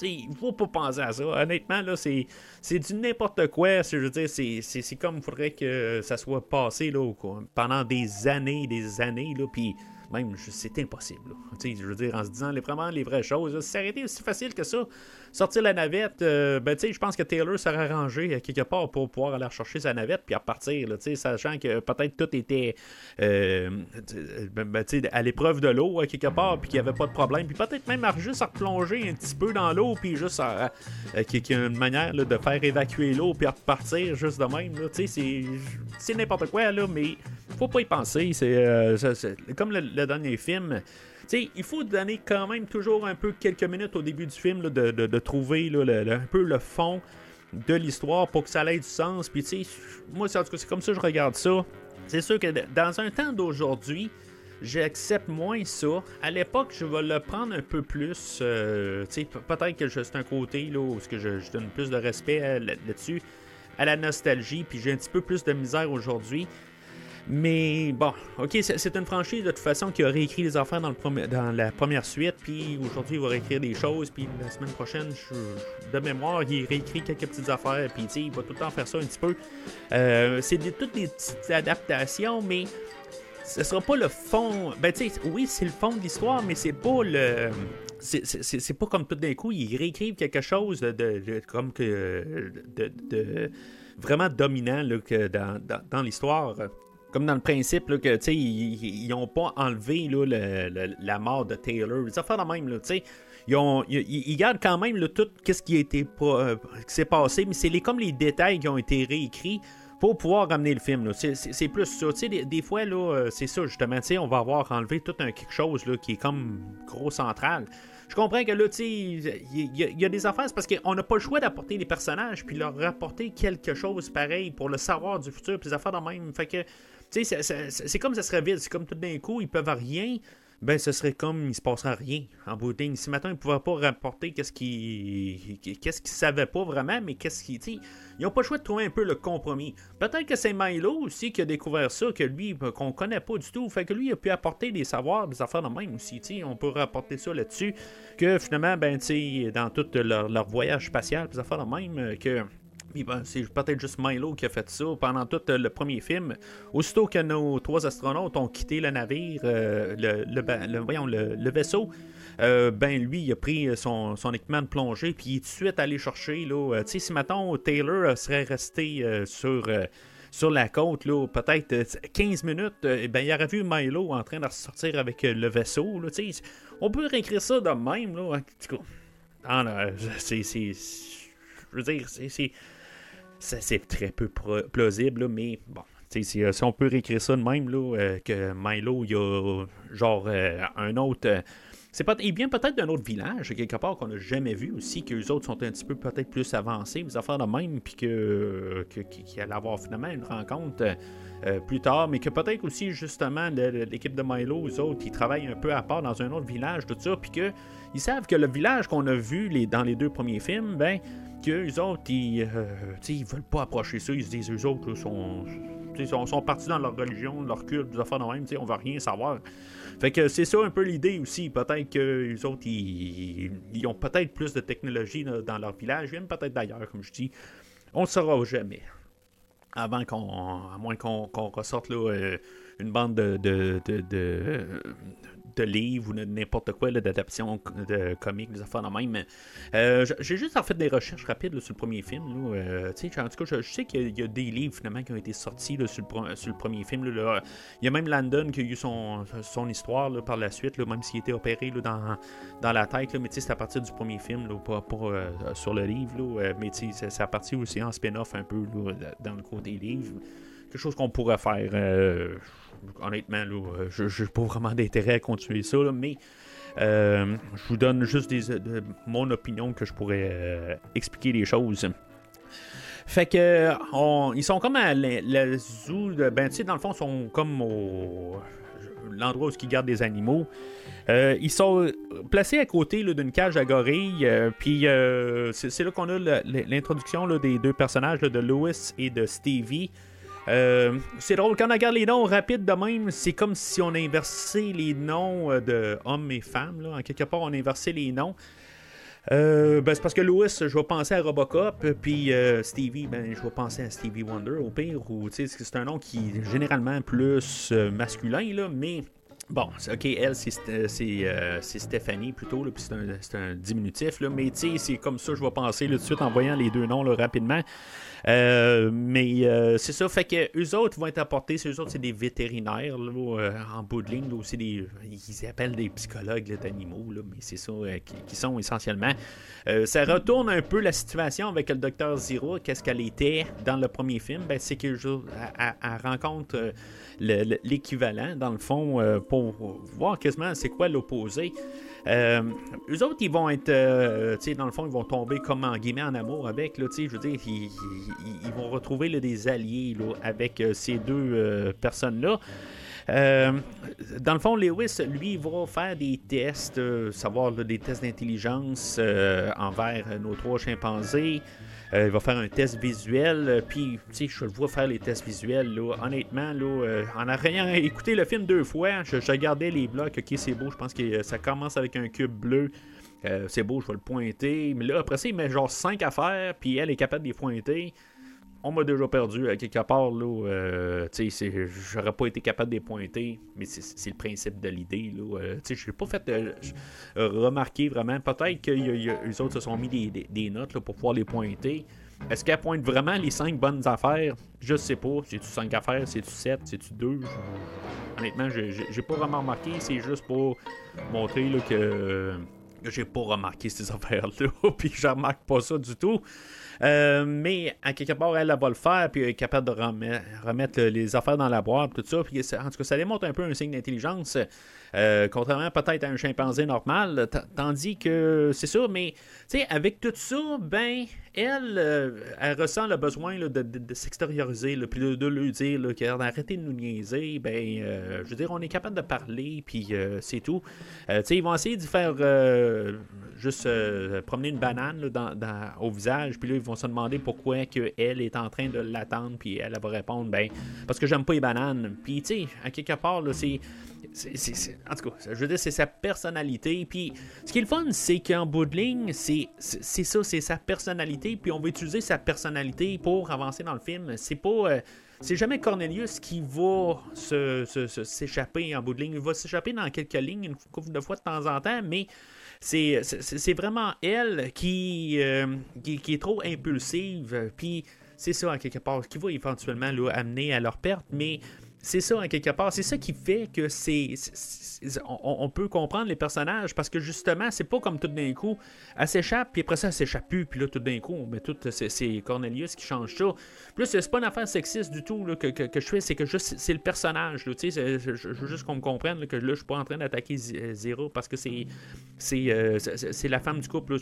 il faut pas penser à ça. Honnêtement, là, c'est, c'est du n'importe quoi. Je dire, c'est, c'est, comme il faudrait que ça soit passé là, pendant des années des années. Là, puis même, c'est impossible. Je veux dire, en se disant les, vraiment les vraies choses. Ça aurait été aussi facile que ça, sortir la navette, euh, ben, je pense que Taylor s'est arrangé quelque part pour pouvoir aller chercher sa navette puis repartir, sachant que peut-être tout était euh, ben, ben à l'épreuve de l'eau, quelque part, puis qu'il n'y avait pas de problème. Puis peut-être même juste à replonger un petit peu dans l'eau, puis juste à, qu'il y a une manière de faire évacuer l'eau, puis à repartir juste de même. C'est n'importe quoi, là, mais faut pas y penser. C'est euh, comme le, dernier film. Il faut donner quand même toujours un peu quelques minutes au début du film de, trouver un peu le fond de l'histoire pour que ça ait du sens. Puis, moi, c'est comme ça que je regarde ça. C'est sûr que dans un temps d'aujourd'hui, j'accepte moins ça. À l'époque, je vais le prendre un peu plus. Euh, peut-être que c'est un côté là, où que je, donne plus de respect euh, là-dessus, à la nostalgie, puis j'ai un petit peu plus de misère aujourd'hui. Mais bon, ok, c'est une franchise de toute façon qui a réécrit les affaires dans, le dans la première suite, puis aujourd'hui il va réécrire des choses, puis la semaine prochaine, de mémoire, il réécrit quelques petites affaires, puis il va tout le temps faire ça un petit peu. Euh, c'est toutes des petites adaptations, mais ce sera pas le fond. Ben tu sais, oui, c'est le fond de l'histoire, mais c'est pas le c'est pas comme tout d'un coup, ils réécrivent quelque chose de, comme que de, vraiment dominant là, que dans, dans l'histoire comme dans le principe là, que ils n'ont pas enlevé la mort de Taylor. Les affaires de même, là, ils, ont, ils, gardent quand même tout ce qui a été euh, s'est passé, mais c'est les, comme les détails qui ont été réécrits pour pouvoir ramener le film. C'est plus ça. Des, des, fois, là, euh, c'est ça, justement. On va avoir enlevé tout un quelque chose là, qui est comme gros central. Je comprends que là, il y, a des affaires, parce qu'on n'a pas le choix d'apporter des personnages, puis leur rapporter quelque chose pareil pour le savoir du futur, puis les affaires de même. Fait que c'est comme ça serait vide. C'est comme tout d'un coup, ils peuvent rien ben ce serait comme il se passerait rien en bout de ligne. Si maintenant ils ne pouvaient pas rapporter qu'est-ce qu'ils qu'est-ce qu'ils savaient pas vraiment, mais qu'est-ce qu'ils. Ils n'ont pas le choix de trouver un peu le compromis. Peut-être que c'est Milo aussi qui a découvert ça, que lui, qu'on connaît pas du tout. Fait que lui a pu apporter des savoirs, des affaires de même aussi. On peut rapporter ça là-dessus. Que finalement, ben, dans tout leur, leur voyage spatial, des affaires de même, que ben, c'est peut-être juste Milo qui a fait ça pendant tout euh, le premier film. Aussitôt que nos trois astronautes ont quitté le navire, euh, le, voyons, le, vaisseau, euh, ben lui, il a pris son, équipement de plongée, puis il est tout de suite allé chercher. Là, si maintenant Taylor serait resté sur sur la côte, peut-être 15 minutes, ben, il aurait vu Milo en train de sortir avec le vaisseau. Là, on peut réécrire ça de même. Là. Ah, c'est. Je veux dire, c'est c'est très peu plausible, mais bon. Si, euh, si, on peut réécrire ça de même, euh, que Milo, il y a genre euh, un autre. c'est pas, il vient peut-être d'un autre village, quelque part, qu'on n'a jamais vu aussi, que les autres sont un petit peu peut-être plus avancés, des affaires de même, puis que, qu'il allait avoir finalement une rencontre plus tard, mais que peut-être aussi, justement, l'équipe de Milo, eux autres, ils travaillent un peu à part dans un autre village, tout ça, puis qu'ils savent que le village qu'on a vu les, dans les deux premiers films, ben, qu'eux autres, ils, euh, ils veulent pas approcher ça. Ils se disent, eux autres, sont, sont, sont, partis dans leur religion, leur culte, des affaires de même, on veut rien savoir. Fait que c'est ça un peu l'idée aussi. Peut-être que autres, ils, ont peut-être plus de technologie dans leur village, ils viennent peut-être d'ailleurs, comme je dis. On ne saura jamais. Avant qu'on. À moins qu'on ressorte là, euh, une bande de, de, de, de livres ou n'importe quoi d'adaptation de comics, des affaires de même. Euh, j'ai juste en fait des recherches rapides sur le premier film. Euh, en tout cas, je, sais qu'il y, a des livres finalement qui ont été sortis sur, le, premier film. Il y a même Landon qui a eu son, histoire par la suite, même s'il était opéré dans, la tête. mais c'est à partir du premier film, pas, euh, sur le livre. mais c'est à partir aussi en spin-off un peu dans le côté livre. Quelque chose qu'on pourrait faire honnêtement, euh, je n'ai pas vraiment d'intérêt à continuer ça, mais euh, je vous donne juste de, mon opinion que je pourrais euh, expliquer les choses. Fait que ils sont comme à la, zoo de, ben tu sais dans le fond ils sont comme au l'endroit où ils gardent des animaux. ils sont placés à côté d'une cage à gorilles. puis c'est là qu'on a l'introduction des deux personnages de Lewis et de Stevie. Euh, c'est drôle, quand on regarde les noms rapides de même, c'est comme si on inversait les noms euh, de hommes et femmes. Là. En quelque part, on inversait les noms. Euh, ben, c'est parce que Louis, je vais penser à Robocop, puis Stevie, ben, je vais penser à Stevie Wonder au pire, ou c'est un nom qui est généralement plus masculin, là, mais Bon, ok, elle, c'est Stéphanie plutôt, puis c'est un, diminutif, là, mais c'est comme ça, je vais penser tout de suite en voyant les deux noms rapidement. Euh, mais euh, c'est ça, fait que eux autres vont être apportés, eux autres, c'est des vétérinaires euh, en bout de ligne, aussi des, ils appellent des psychologues d'animaux, mais c'est ça qui, sont essentiellement. ça retourne un peu la situation avec le docteur Zero, qu'est-ce qu'elle était dans le premier film, ben, c'est qu'elle rencontre l'équivalent, dans le fond, pour voir quasiment c'est quoi l'opposé. Euh, eux autres, ils vont être, euh, tu sais, dans le fond, ils vont tomber comme en guillemets en amour avec, là, tu sais, je veux dire, ils, vont retrouver des alliés avec euh, ces deux personnes-là. dans le fond, Lewis, lui, va faire des tests, savoir des tests d'intelligence envers nos trois chimpanzés. Euh, il va faire un test visuel. Euh, puis, tu sais, je le vois faire les tests visuels. Là, honnêtement, là, euh, en ayant écouté le film deux fois, je, regardais les blocs. Ok, c'est beau. Je pense que ça commence avec un cube bleu. c'est beau, je vais le pointer. Mais là, après ça, il met genre 5 affaires. Puis elle est capable de les pointer on m'a déjà perdu à quelque part. Là, euh, j'aurais pas été capable de les pointer, mais c'est, le principe de l'idée. Là, euh, je n'ai pas fait euh, remarquer vraiment. Peut-être que les autres se sont mis des, notes pour pouvoir les pointer. Est-ce qu'elle pointe vraiment les cinq bonnes affaires? Je sais pas. C'est-tu 5 affaires? C'est-tu 7 C'est-tu 2 Honnêtement, j'ai, pas vraiment remarqué. C'est juste pour montrer là, que j'ai pas remarqué ces (laughs) affaires-là. Puis je remarque pas ça du tout. Euh, mais à quelque part, elle, va le faire, puis elle est capable de remettre, les affaires dans la boîte, tout ça. Puis, en tout cas, ça démontre un peu un signe d'intelligence, euh, contrairement peut-être à un chimpanzé normal. Tandis que c'est ça, mais avec tout ça, ben, elle, euh, elle ressent le besoin de, de, de s'extérioriser, puis de, de lui dire qu'elle arrêter de nous niaiser. Ben, euh, je veux dire, on est capable de parler, puis euh, c'est tout. Ils vont essayer d'y faire juste promener une banane au visage, puis là, ils vont se demander pourquoi que elle est en train de l'attendre, puis elle, elle va répondre, ben, parce que j'aime pas les bananes. Puis, tu sais, à quelque part, là, c'est. En tout cas, je veux dire, c'est sa personnalité. Puis, ce qui est le fun, c'est qu'en bout de ligne, c'est ça, c'est sa personnalité. Puis, on va utiliser sa personnalité pour avancer dans le film. C'est pas. euh, c'est jamais Cornelius qui va s'échapper en bout de ligne. Il va s'échapper dans quelques lignes une couple de fois de temps en temps, mais c'est vraiment elle qui, euh, qui, qui est trop impulsive. Puis c'est ça, en quelque part, qui va éventuellement là, amener à leur perte, mais c'est ça, en quelque part. C'est ça qui fait que c'est. On, peut comprendre les personnages parce que justement, c'est pas comme tout d'un coup, elle s'échappe, puis après ça, elle s'échappe plus, puis là, tout d'un coup, mais tout, c'est, Cornelius qui change ça. Là, c'est pas une affaire sexiste du tout là, que, que- que je fais, c'est que juste, c'est le personnage. là, je, veux juste qu'on me comprenne que là, je suis pas en train d'attaquer euh, Zero parce que c'est, c'est, euh, la femme du couple.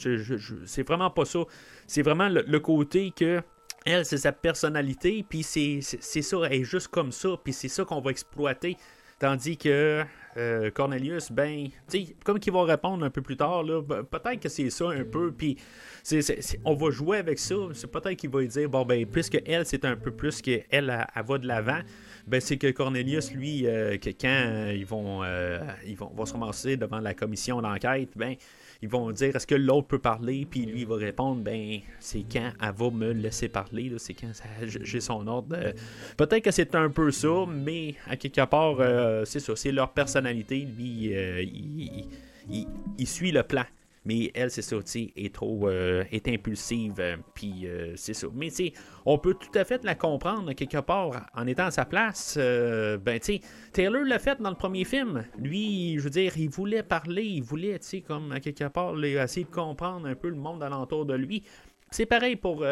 c'est vraiment pas ça. C'est vraiment le côté que. Elle, c'est sa personnalité, puis c'est, ça, elle est juste comme ça, puis c'est ça qu'on va exploiter. Tandis que euh, Cornelius, ben, tu sais, comme qu'il va répondre un peu plus tard, là, ben, peut-être que c'est ça un peu, puis c'est, c'est- c'est- on va jouer avec ça. C'est peut-être qu'il va dire, bon, ben, puisque elle, c'est un peu plus qu'elle, elle, elle va de l'avant, ben, c'est que Cornelius, lui, euh, que quand euh, ils, vont, euh, ils vont, vont se ramasser devant la commission d'enquête, ben, ils vont dire est-ce que l'autre peut parler? Puis lui il va répondre ben c'est quand elle va me laisser parler là, c'est quand ça- j'ai son ordre. Euh, peut-être que c'est un peu ça mais à quelque part euh, c'est ça c'est leur personnalité. Lui euh, il, il- il- il suit le plan mais elle, c'est ça, est trop euh, est impulsive, euh, puis euh, c'est ça. Mais tu on peut tout à fait la comprendre quelque part en étant à sa place. ben, tu Taylor l'a fait dans le premier film. Lui, je veux dire, il voulait parler, il voulait, tu sais, comme à quelque part, là, essayer de comprendre un peu le monde alentour de lui. C'est pareil pour,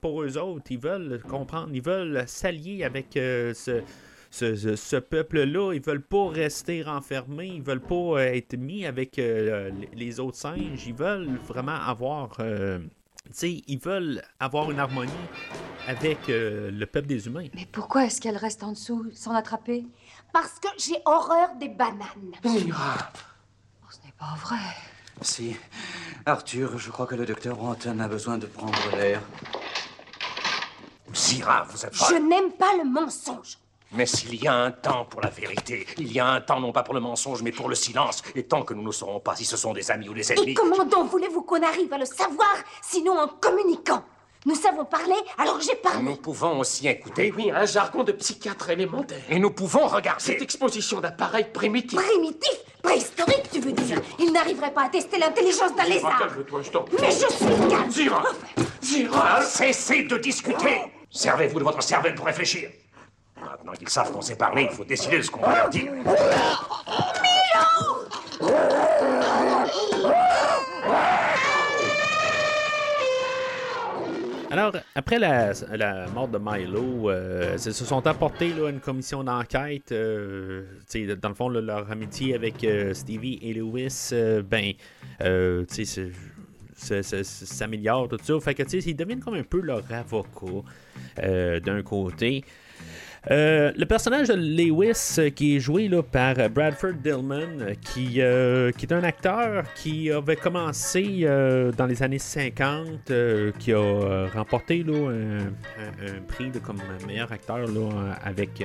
pour eux autres. Ils veulent comprendre, ils veulent s'allier avec ce, ce, ce- ce peuple-là. Ils veulent pas rester renfermés. Ils veulent pas euh, être mis avec euh, les- autres singes. Ils veulent vraiment avoir. euh, tu sais, ils veulent avoir une harmonie avec euh, le peuple des humains. Mais pourquoi est-ce qu'elle reste en dessous sans l'attraper? Parce que j'ai horreur des bananes. Zira Oh, ce n'est pas vrai. Si. Arthur, je crois que le docteur Branton a besoin de prendre l'air. Zira, vous êtes Je folle. n'aime pas le mensonge. Mais s'il y a un temps pour la vérité, il y a un temps non pas pour le mensonge, mais pour le silence. Et tant que nous ne saurons pas si ce sont des amis ou des Et ennemis. comment donc voulez-vous qu'on arrive à le savoir, sinon en communiquant? Nous savons parler, alors j'ai parlé. Nous pouvons aussi Eh écouter. oui, un jargon de psychiatre élémentaire. Et nous pouvons regarder. Cette exposition d'appareils primitifs. Primitif Préhistorique, tu veux dire? Il n'arriverait pas à tester l'intelligence d'un lézard. Calme-toi, je t'en Mais je suis calme Zira Zira Cessez de discuter. Servez-vous de votre cervelle pour réfléchir. Maintenant qu'ils savent qu'on sait parler, il faut décider de ce qu'on va leur dire. Alors, après la, la mort de Milo, euh, ils se sont apportés là, une commission d'enquête. euh, dans le fond, leur amitié avec euh, Stevie et Lewis, euh, ben, euh, s'améliore, tout ça. Fait que, ils deviennent comme un peu leur avocat euh, d'un côté. Euh, le personnage de Lewis, euh, qui est joué là, par euh, Bradford Dillman, qui, qui est un acteur qui avait commencé dans les années 50, euh, qui a remporté là, un, prix là, comme meilleur acteur là, avec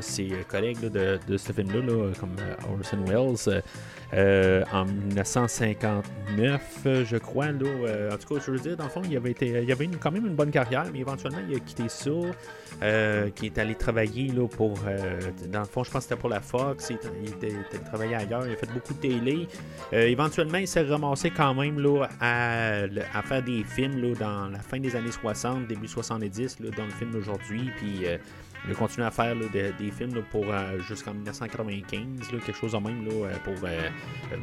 ses collègues de, de ce film-là, là, comme Orson Welles. en 1959, euh, je crois. Là, en tout cas, je veux dire, dans le fond, il avait, été, il avait quand même une bonne carrière, mais éventuellement, il a quitté ça, qui est allé travailler là, pour. euh, dans le fond, je pense que c'était pour la Fox. Il, il était, il était travaillé ailleurs, il a fait beaucoup de télé. Euh, éventuellement, il s'est ramassé quand même là, à, faire des films là, dans la fin des années 60, début 70, là, dans le film d'aujourd'hui. Puis. Il a continué à faire des, films pour euh, jusqu'en 1995, là, quelque chose de même euh, pour euh,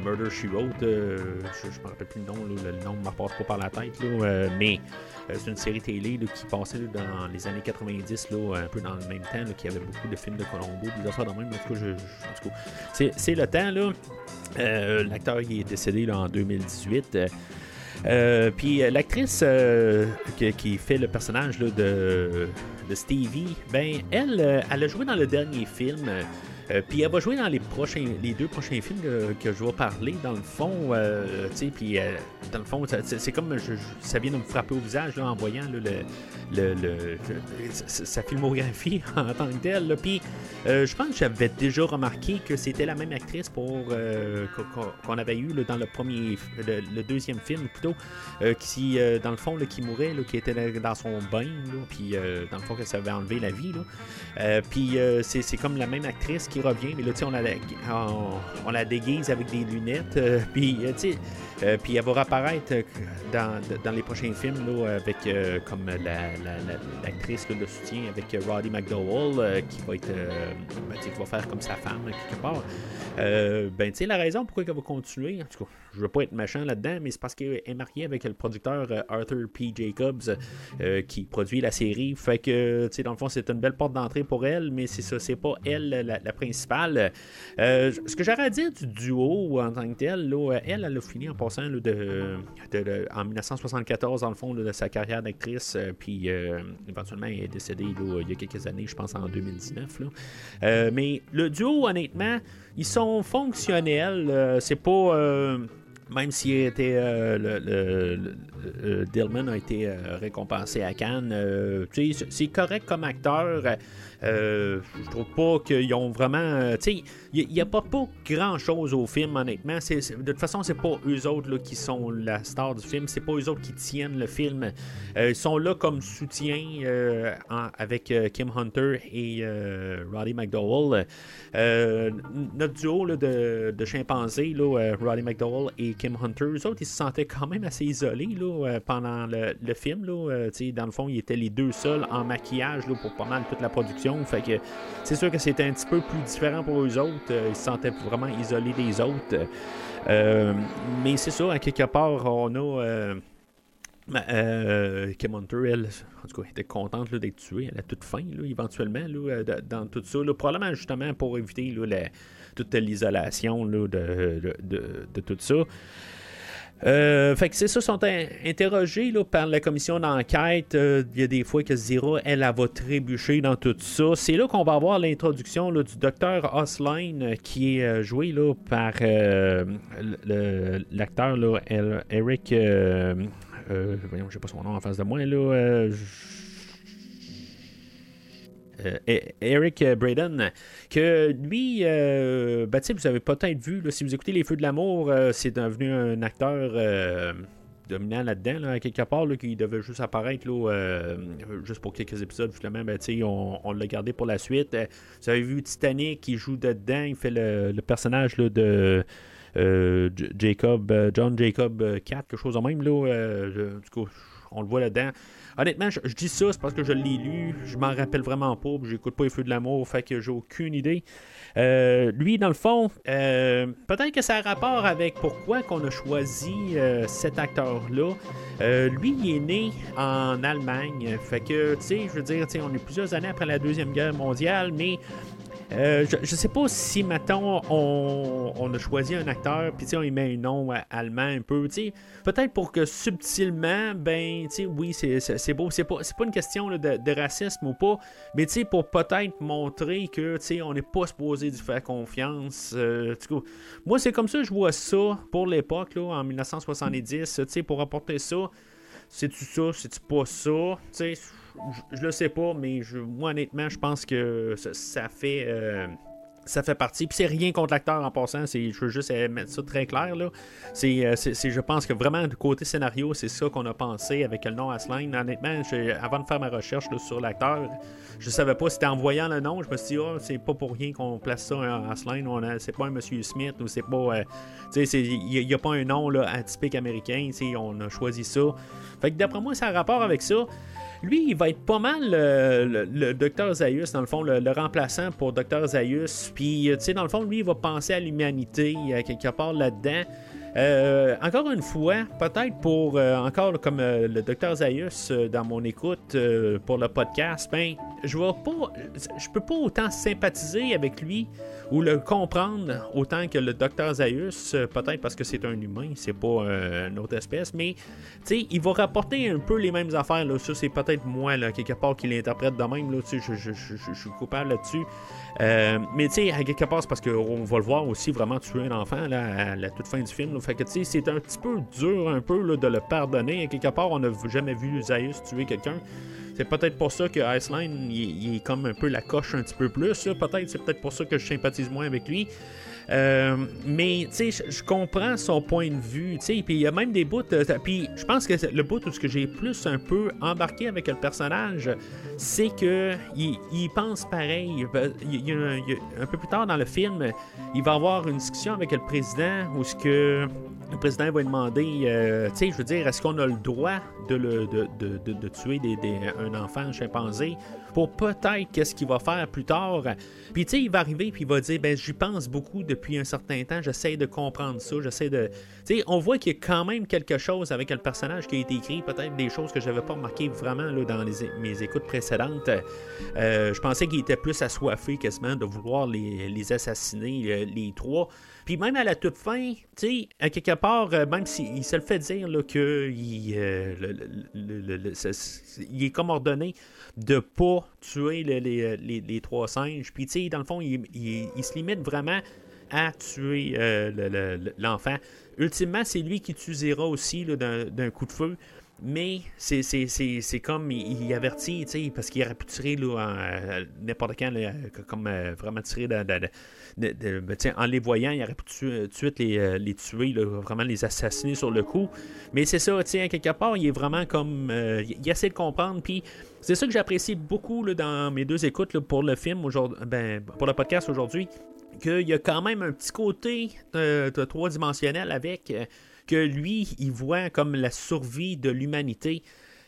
Murder She Wrote. je ne me rappelle plus le nom, le nom ne me pas par la tête, mais c'est une série télé qui passait dans les années 90, là, un peu dans le même temps, qui avait beaucoup de films de Colombo, des affaires même. En tout cas, c'est, le temps. l'acteur est décédé en 2018. euh, Euh, puis l'actrice qui, fait le personnage de, de Stevie, ben elle, euh, elle a joué dans le dernier film. Euh, puis elle va jouer dans les prochains, les deux prochains films que, je vais parler. Dans le fond, euh, puis euh, dans le fond, c'est comme ça vient de me frapper au visage là, en voyant le, le, le- sa filmographie (laughs) en tant que telle. Puis euh, je pense que j'avais déjà remarqué que c'était la même actrice pour qu'on- avait eu dans le premier, le, deuxième film plutôt, qui dans le fond qui mourait, qui était dans- son bain, puis dans le fond que ça avait enlevé la vie. puis c'est comme la même actrice qui revient, mais là tu sais on la, la déguise avec des lunettes, euh, (laughs) puis euh, tu sais, euh, puis elle va réapparaître dans, les prochains films là, avec comme la- la- la- l'actrice de soutien avec Roddy McDowell qui va être ben, qui va faire comme sa femme quelque part. Ben tu sais la raison pourquoi elle va continuer, en tout cas, je veux pas être méchant là-dedans, mais c'est parce qu'elle est mariée avec le producteur euh, Arthur P. Jacobs euh, qui produit la série. Fait que tu sais dans le fond c'est une belle porte d'entrée pour elle, mais c'est ça, c'est pas elle la, principale. Euh, ce que j'aurais à dire du duo en tant que tel, elle, elle a fini en passant en 1974, dans le fond, de sa carrière d'actrice, puis éventuellement, elle est décédée il y a quelques années, je pense en 2019. là. Euh, mais le duo, honnêtement, ils sont fonctionnels. c'est pas. Euh, même si était, euh, le, le- Dillman a été euh, récompensé à Cannes, euh, c'est correct comme acteur. Euh, je trouve pas qu'ils ont vraiment. euh, tu sais, il n'y apporte pas grand chose au film, honnêtement. De toute façon, c'est pas eux autres là, qui sont la star du film. C'est pas eux autres qui tiennent le film. Euh, ils sont là comme soutien en- avec Kim Hunter et Roddy McDowell. Notre duo là, de, chimpanzés, là, Roddy McDowell et Kim Hunter, eux autres, ils se sentaient quand même assez isolés là, pendant le, film. Là, dans le fond, ils étaient les deux seuls en maquillage là, pour pas mal toute la production. Fait que c'est sûr que c'était un petit peu plus différent pour eux autres. Euh, Ils se sentaient vraiment isolés des autres. Euh, mais c'est ça, à quelque part, on a. euh, euh, elle, en tout cas, elle était contente d'être tuée à la toute fin, là, éventuellement, euh, dans tout ça. là. probablement justement pour éviter toute l'isolation de tout ça. Euh, fait que c'est ça, sont in- interrogés là, par la commission d'enquête. Euh, Il y a des fois que Zira, elle, elle va trébucher dans tout ça. C'est là qu'on va avoir l'introduction du docteur Osline, euh, qui est euh, joué là, par l'acteur Eric. Euh, voyons, j'ai pas son nom en face de moi. Là, Eric euh, Braden, que lui, euh, ben, vous avez peut-être vu, là, si vous écoutez Les Feux de l'amour, euh, c'est devenu un acteur dominant là-dedans, quelque part, là, qui devait juste apparaître là, juste pour quelques épisodes, finalement, ben, on, on l'a gardé pour la suite. Vous avez vu Titanic, qui joue dedans, il fait le, personnage de... Jacob, John Jacob euh, 4, quelque chose de même, là, du coup, on le voit là-dedans. Honnêtement, je, dis ça, c'est parce que je l'ai lu, je m'en rappelle vraiment pas, j'écoute pas les feux de l'amour, fait que j'ai aucune idée. Euh, lui, dans le fond, euh, peut-être que ça a rapport avec pourquoi qu'on a choisi euh, cet acteur-là. Lui, il est né en Allemagne, fait que, tu sais, je veux dire, on est plusieurs années après la Deuxième Guerre mondiale, mais euh, je, sais pas si, maintenant on, a choisi un acteur, puis on y met un nom euh, allemand un peu, peut-être pour que subtilement, ben, oui, c'est beau, c'est pas, pas une question de, racisme ou pas, mais pour peut-être montrer que, on n'est pas supposé lui faire confiance, euh, moi, c'est comme ça que je vois ça pour l'époque, en 1970, tu sais, pour apporter ça, c'est-tu ça, c'est-tu pas ça, tu je, le sais pas, mais je, moi, honnêtement, je pense que ça, fait. euh, ça fait partie. Puis c'est rien contre l'acteur en passant. Je veux juste mettre ça très clair. Là. Euh, c'est, c'est- je pense que vraiment, du côté scénario, c'est ça qu'on a pensé avec le nom Asline. Honnêtement, avant de faire ma recherche sur l'acteur, je savais pas. C'était en voyant le nom, je me suis dit, oh, c'est pas pour rien qu'on place ça en Asline. On a, c'est pas un Monsieur Smith ou c'est pas. euh, il n'y a, pas un nom là, atypique américain. On a choisi ça. Fait que d'après moi, ça a rapport avec ça. Lui, il va être pas mal euh, le, le docteur Zaius, dans le fond, le, remplaçant pour docteur Zaius. Puis, euh, tu sais, dans le fond, lui, il va penser à l'humanité, à quelque part là-dedans. Euh, encore une fois, peut-être pour euh, encore comme euh, le docteur Zaius euh, dans mon écoute pour le podcast, ben je vais pas, je peux pas autant sympathiser avec lui ou le comprendre autant que le docteur Zaius, euh, peut-être parce que c'est un humain, c'est pas une autre espèce, mais il va rapporter un peu les mêmes affaires. Là. Ça, c'est peut-être moi, là, quelque part, qui l'interprète de même. Là, je- je- je- je suis coupable là-dessus. Euh, mais tu sais, à quelque part, parce qu'on va le voir aussi vraiment tuer un enfant là, à la toute fin du film. Fait que tu sais, c'est un petit peu dur un peu là, de le pardonner. À quelque part, on n'a jamais vu Zaius tuer quelqu'un. C'est peut-être pour ça que Iceland, il, il est comme un peu la coche un petit peu plus. Peut-être, c'est peut-être pour ça que je sympathise moins avec lui. Euh, mais tu sais, je- comprends son point de vue, tu sais, puis il y a même des bouts, euh, puis je pense que le bout où ce que j'ai plus un peu embarqué avec le personnage, c'est que il, pense pareil. Un peu plus tard dans le film, il va avoir une discussion avec le président où ce que le président va lui demander, euh, tu sais, je veux dire, est-ce qu'on a le droit de, le, de, de- de- tuer des- des- un enfant chimpanzé pour peut-être qu'est-ce qu'il va faire plus tard. Puis tu sais, il va arriver puis il va dire, ben j'y pense beaucoup depuis un certain temps, j'essaie de comprendre ça, j'essaie de... Tu sais, on voit qu'il y a quand même quelque chose avec le personnage qui a été écrit, peut-être des choses que j'avais pas remarquées vraiment là, dans mes écoutes précédentes. Euh, je pensais qu'il était plus assoiffé quasiment de vouloir les, les assassiner, les trois. Puis même à la toute fin, tu sais, quelque part, euh, même s'il se le fait dire là, que il, euh, est comme ordonné de pas tuer le- les, les- les trois singes. Puis tu sais, dans le fond, il, se limite vraiment à tuer euh, le- le- le- l'enfant. Ultimement, c'est lui qui tue Zera aussi d'un coup de feu. Mais c'est, comme il, il avertit, parce qu'il aurait pu tirer euh, n'importe quand, comme euh, vraiment tirer de- de- ben, en les voyant, il aurait pu tuer, tout de suite les, euh, tuer, vraiment les assassiner sur le coup. Mais c'est ça, à quelque part, il est vraiment comme. euh, il essaie de comprendre, puis c'est ça que j'apprécie beaucoup dans mes deux écoutes pour le film aujourd'hui, ben, pour le podcast aujourd'hui qu'il y a quand même un petit côté euh, de trois-dimensionnel avec euh, que lui, il voit comme la survie de l'humanité.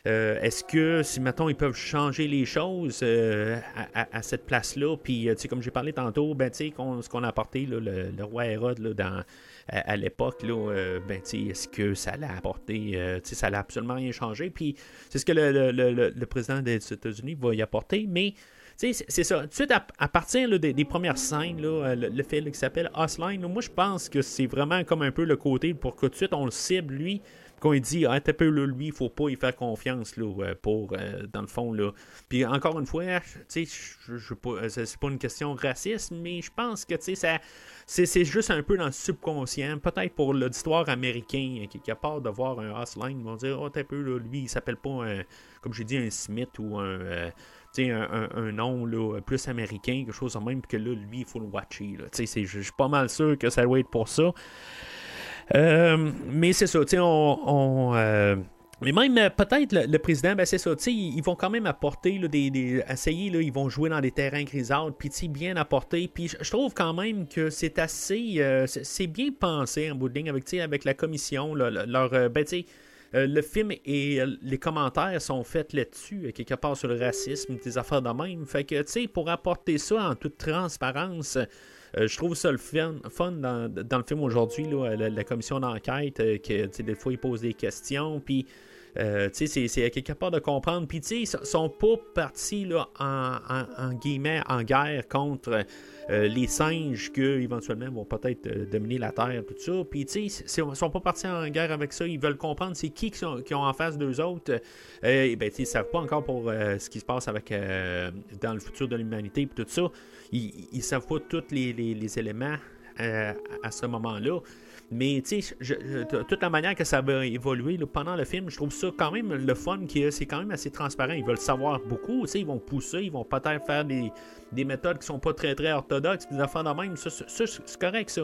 Euh, Est-ce que, si mettons, ils peuvent changer les choses euh, à, cette place-là, puis, euh, tu sais, comme j'ai parlé tantôt, ben, ce qu'on a apporté, le, roi Hérode, dans, à, l'époque, ben, est-ce que ça l'a apporté, ça l'a absolument rien changé, puis c'est ce que le, président des États-Unis va y apporter, mais c'est- ça. Tout de suite, à, partir des, premières scènes, le, là, qui s'appelle Hotline, là, moi je pense que c'est vraiment comme un peu le côté pour que tout de suite on le cible, lui, qu'on lui dit, ah, t'as peu, là, lui, il faut pas y faire confiance, là, euh, pour, euh, dans le fond, là. Puis encore une fois, tu sais, pas- c'est pas une question raciste, mais je pense que, tu sais, c'est c'est juste un peu dans le subconscient, peut-être pour l'auditoire américain, euh, qui est capable de voir un Hotline, ils vont dire, oh, t'as peu, là, lui, il s'appelle pas, un, comme j'ai dit, un Smith ou un... euh, un, un- nom là, plus américain, quelque chose de même, que là, lui, il faut le watcher. je suis pas mal sûr que ça doit être pour ça. Euh, mais c'est ça, tu sais, on. euh, mais même euh, peut-être le, président, ben c'est ça, ils vont quand même apporter là, des, des- essayer, là, ils vont jouer dans des terrains grisâtres, puis bien apporter. Puis je trouve quand même que c'est assez, c'est bien pensé en bout de ligne avec, avec la commission, leur, ben euh, le film et euh, les commentaires sont faits là-dessus, euh, quelque part sur le racisme, des affaires de même. Fait que, tu sais, pour apporter ça en toute transparence, je trouve ça le fun, fun dans, le film aujourd'hui, la, la commission d'enquête, que, des fois, ils posent des questions, puis. Euh, c'est- à quelque part de comprendre. Puis, tu ils sont pas partis là, en, guillemets en guerre contre euh, les singes qui éventuellement vont peut-être euh, dominer la Terre, tout ça. Puis, tu ils sont pas partis en guerre avec ça. Ils veulent comprendre c'est qui qui, ont en face d'eux autres. Euh, et ben, ils savent pas encore pour ce qui se passe avec dans le futur de l'humanité, puis tout ça. Ils, ils savent pas tous les, éléments à ce moment-là. Mais tu sais, toute la manière que ça va évoluer pendant le film, je trouve ça quand même le fun, que c'est quand même assez transparent. Ils veulent savoir beaucoup, ils vont pousser, ils vont peut-être faire des, des méthodes qui sont pas très très orthodoxes, des affaires de même. Ça, c'est correct ça.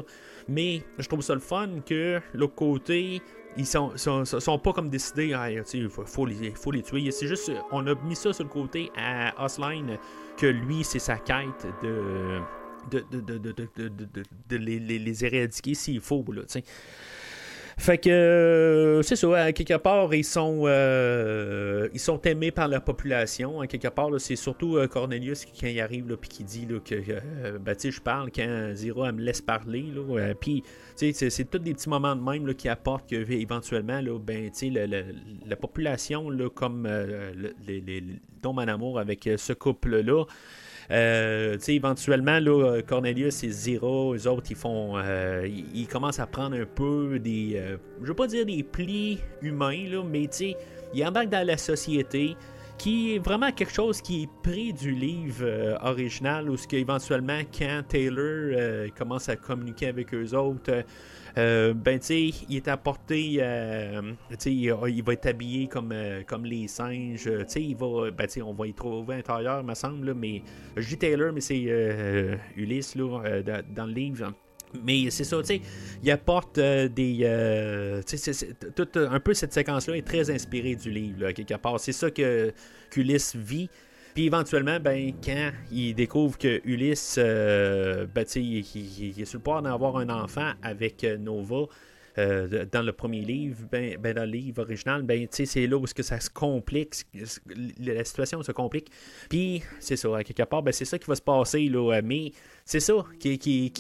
Mais je trouve ça le fun que l'autre côté, ils sont, sont, sont- pas comme décidés, ah, il faut, faut les, faut les tuer. C'est juste, on a mis ça sur le côté à Osline, que lui, c'est sa quête de. De, les, éradiquer s'il faut, là. Fait que euh, c'est ça, à quelque part, ils sont euh, ils sont aimés par la population. Quelque part, c'est surtout euh, Cornelius qui, quand il arrive puis qui dit là, que ben, je parle quand Zira me laisse parler. Là, puis c'est, tous des petits moments de même là, qui apportent que éventuellement, là, ben, le- la population, là, comme le- les, les, Dom en amour avec ce couple-là. Euh, éventuellement, là, Cornelius et Zira, eux autres, ils font. euh, ils, commencent à prendre un peu des. euh, je veux pas dire des plis humains, là, mais ils embarquent dans la société qui est vraiment quelque chose qui est pris du livre euh, original, où ce qu'éventuellement, quand Taylor euh, commence à communiquer avec eux autres, euh, ben, tu sais, il est apporté, euh, tu sais, il, va être habillé comme, euh, comme les singes, tu sais, il va, ben, tu sais, on va y trouver un tailleur, me semble, mais je Taylor, mais c'est Ulysse, là, dans, le livre. Mais c'est ça, tu sais, il apporte des. tu sais, un peu cette séquence-là est très inspirée du livre, là, quelque part. C'est ça que qu'Ulysse vit. Puis éventuellement, ben, quand il découvre que Ulysse, euh, ben, il, il- est sur le point d'avoir un enfant avec euh, Nova. euh, dans le premier livre, ben, ben, dans le livre original, ben, c'est là où que ça se complique, la situation se complique. Puis, c'est ça, quelque part, ben, c'est ça qui va se passer, là, mais c'est ça qui,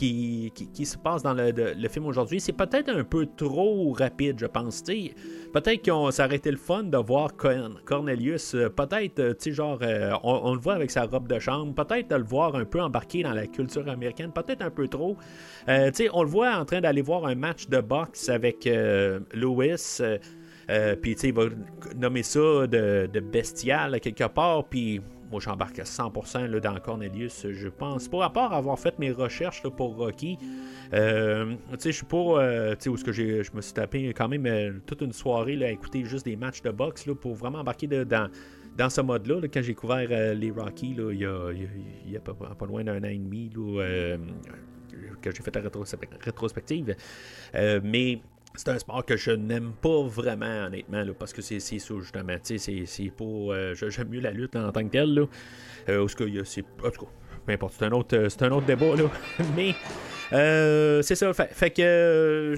se passe dans le, film aujourd'hui. C'est peut-être un peu trop rapide, je pense. Peut-être qu'on été le fun de voir Corn- Cornelius, euh, peut-être, euh, tu genre, euh, on, le voit avec sa robe de chambre, peut-être de le voir un peu embarqué dans la culture américaine, peut-être un peu trop. Tu on le voit en train d'aller voir un match de boxe avec euh, Lewis. puis, tu sais, il va nommer ça de, de bestial quelque part. Puis, moi, j'embarque à 100% là, dans Cornelius, je pense. Pas à part avoir fait mes recherches là, pour Rocky. Euh, je suis pas. euh, où est-ce que je me suis tapé quand même euh, toute une soirée là, à écouter juste des matchs de boxe là, pour vraiment embarquer dans, ce mode-là. là, quand j'ai couvert les Rocky, il y a, pas, loin d'un an et demi, que j'ai fait la rétrospe- rétrospective. Mais c'est un sport que je n'aime pas vraiment, honnêtement, parce que c'est ça, justement. C'est- pas. euh, J'aime mieux la lutte en tant que telle, là. Euh, où ce qu'il y a- c'est- en tout cas, peu importe, c'est un autre, euh, un autre débat, là. (laughs) Mais. euh, c'est ça, fait, fait que euh,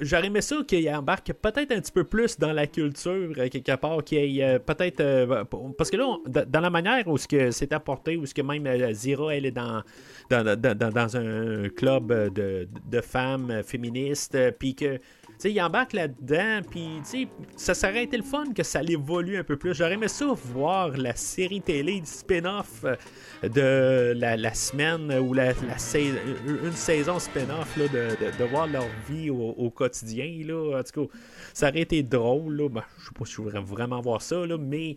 j'aurais aimé ça qu'il embarque peut-être un petit peu plus dans la culture, euh, quelque part, qu'il ait euh, peut-être. euh, parce que là, dans la manière où ce que c'est apporté, où ce que même euh, Zira, elle est dans, dans, dans- dans- un club euh, de, de femmes euh, féministes, euh, puis que. Sais, il embarque là-dedans, puis tu sais, ça serait été le fun que ça l'évolue un peu plus. J'aurais aimé ça voir la série télé du spin-off euh, de la, semaine ou la, une saison spin-off de, de, de voir leur vie au, au quotidien. Là. En tout cas, ça aurait été drôle. Là. Ben, je sais pas si je voudrais vraiment voir ça, là, mais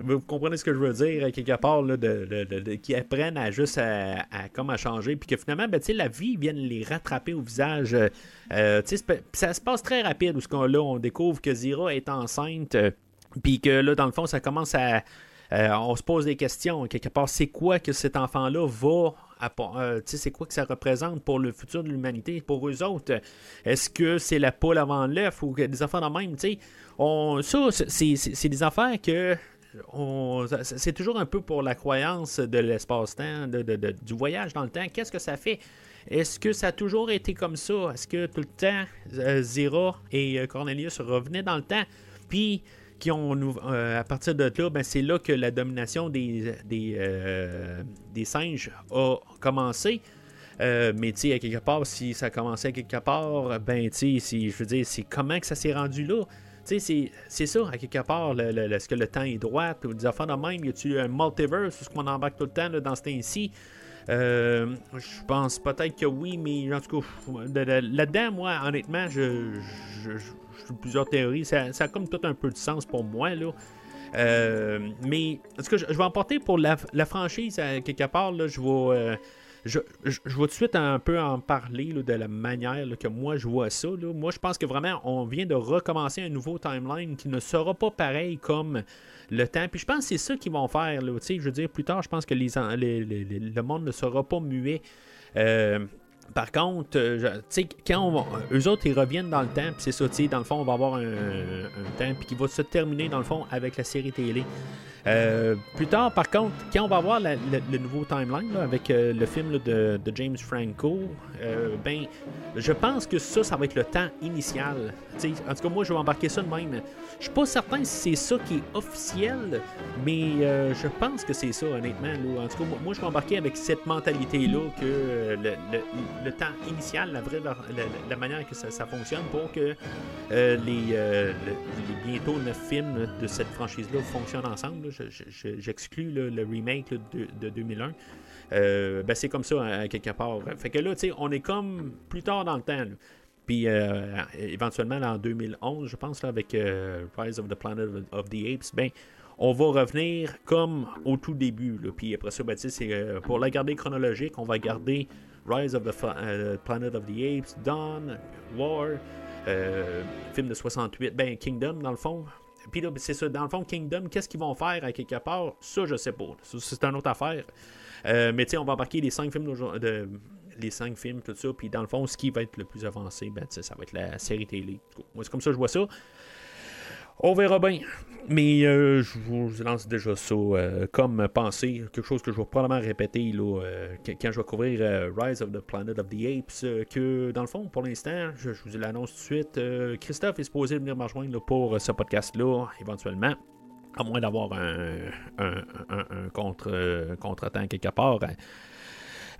vous comprenez ce que je veux dire, à quelque part, là, de, qu'ils apprennent à juste à, comme à changer, puis que finalement, ben, la vie vienne les rattraper au visage. euh, euh, ça se passe très rapide, où ce qu'on, là, on découvre que Zira est enceinte, euh, puis que là, dans le fond, ça commence à... euh, on se pose des questions, quelque part, c'est quoi que cet enfant-là va... euh, c'est quoi que ça représente pour le futur de l'humanité, pour eux autres? Est-ce que c'est la poule avant l'œuf ou des affaires de même? On, ça, c'est, des affaires que c'est toujours un peu pour la croyance de l'espace-temps, de- du voyage dans le temps. Qu'est-ce que ça fait? Est-ce que ça a toujours été comme ça? Est-ce que tout le temps, euh, Zira et euh, Cornelius revenaient dans le temps? Puis, qui ont, euh, à partir de là, ben, c'est là que la domination des, des, euh, singes a commencé. Mais tu à quelque part, si ça commençait à quelque part, ben tu si- je veux dire, c'est comment que ça s'est rendu là? C'est- ça, à quelque part, le- le- le- est-ce que le temps est droit, ou des affaires de même, y a-tu un multiverse, est-ce qu'on embarque tout le temps dans ce temps-ci? Euh, je pense peut-être que oui, mais en tout cas, de- de- là-dedans, moi, honnêtement, je, je, plusieurs théories. Ça, ça a comme tout un peu de sens pour moi, là. Euh, mais, en tout cas, je, je vais emporter pour la, la franchise, à quelque part, là, je vais... euh, je, vais tout de suite un peu en parler de la manière que moi je vois ça. Moi, je pense que vraiment, on vient de recommencer un nouveau timeline qui ne sera pas pareil comme le temps. Puis je pense que c'est ça qu'ils vont faire. Je veux dire, plus tard, je pense que le monde ne sera pas muet. Euh, par contre, euh, tu sais, quand on va- eux autres, ils reviennent dans le temps, puis c'est ça, tu dans le fond, on va avoir un, temps, puis qui va se terminer, dans le fond, avec la série télé. Euh, plus tard, par contre, quand on va voir la- le, nouveau timeline avec euh, le film de, James Franco, ben, je pense que ça, ça va être le temps initial. En tout cas, moi, je vais embarquer ça de même. Je suis pas certain si c'est ça qui est officiel, mais je pense que c'est ça, honnêtement. En tout cas, moi, je vais embarquer avec cette mentalité-là que le- le temps initial, la vraie la, manière que ça, fonctionne pour que euh, les, euh, le- les bientôt neuf films de cette franchise-là fonctionnent ensemble. J'exclus le remake de, de 2001. Euh, ben, c'est comme ça, à quelque part. Fait que là, tu sais, on est comme plus tard dans le temps. Puis euh, éventuellement, en 2011, je pense, là, avec Rise of the Planet of the Apes, ben, on va revenir comme au tout début. Puis après ça, ben, euh, pour la garder chronologique, on va garder Rise of the euh, Planet of the Apes, Dawn, War, euh, film de 68, ben Kingdom dans le fond. Puis là, ben, c'est ça, dans le fond, Kingdom, qu'est-ce qu'ils vont faire à quelque part? Ça, je sais pas. C'est une autre affaire. Euh, mais tu sais, on va embarquer les cinq films de, les cinq films, tout ça. Puis dans le fond, ce qui va être le plus avancé, ben, ça va être la série télé. Moi, c'est comme ça que je vois ça. On verra bien. Mais euh, je vous lance déjà ça euh, comme pensée, quelque chose que je vais probablement répéter là, euh, quand je vais couvrir euh, Rise of the Planet of the Apes, que dans le fond, pour l'instant, je, vous l'annonce tout de suite, Christophe est supposé venir me rejoindre pour ce podcast-là, éventuellement. À moins d'avoir un, un, contre, contre-temps quelque part.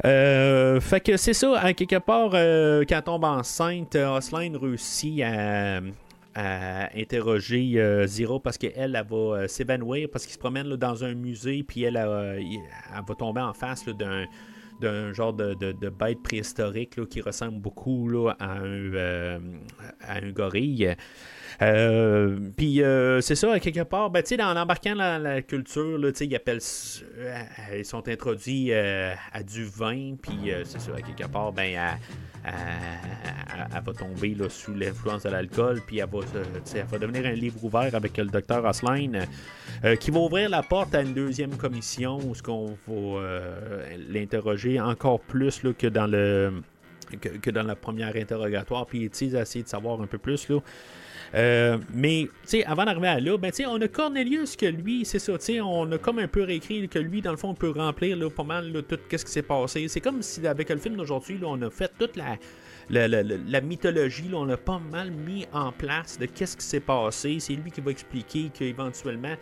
Euh, fait que c'est ça, à quelque part, quand elle tombe enceinte, Osline réussit à, à interroger euh, parce qu'elle, elle, va euh, s'évanouir parce qu'il se promène dans un musée, puis elle, euh, va tomber en face d'un genre de, bête préhistorique qui ressemble beaucoup à, euh, à un gorille. Puis euh, c'est ça, à quelque part, ben, l'embarquant dans la culture, là, ils appellent, ils sont introduits à du vin, puis c'est ça, à quelque part, ben, elle, elle- va tomber sous l'influence de l'alcool, puis elle va, devenir un livre ouvert avec le docteur Osline, euh, qui va ouvrir la porte à une deuxième commission où ce qu'on va euh, l'interroger encore plus que dans le que, dans la première interrogatoire, puis tu essayer de savoir un peu plus là. Euh, mais, avant d'arriver à là, ben, on a Cornelius que lui, c'est ça, on a comme un peu réécrit que lui, dans le fond, on peut remplir là, pas mal là, tout ce qui s'est passé. C'est comme si, avec le film d'aujourd'hui, on a fait toute la, la, la- la- mythologie, là, on l'a pas mal mis en place de qu'est-ce qui s'est passé. C'est lui qui va expliquer qu'éventuellement,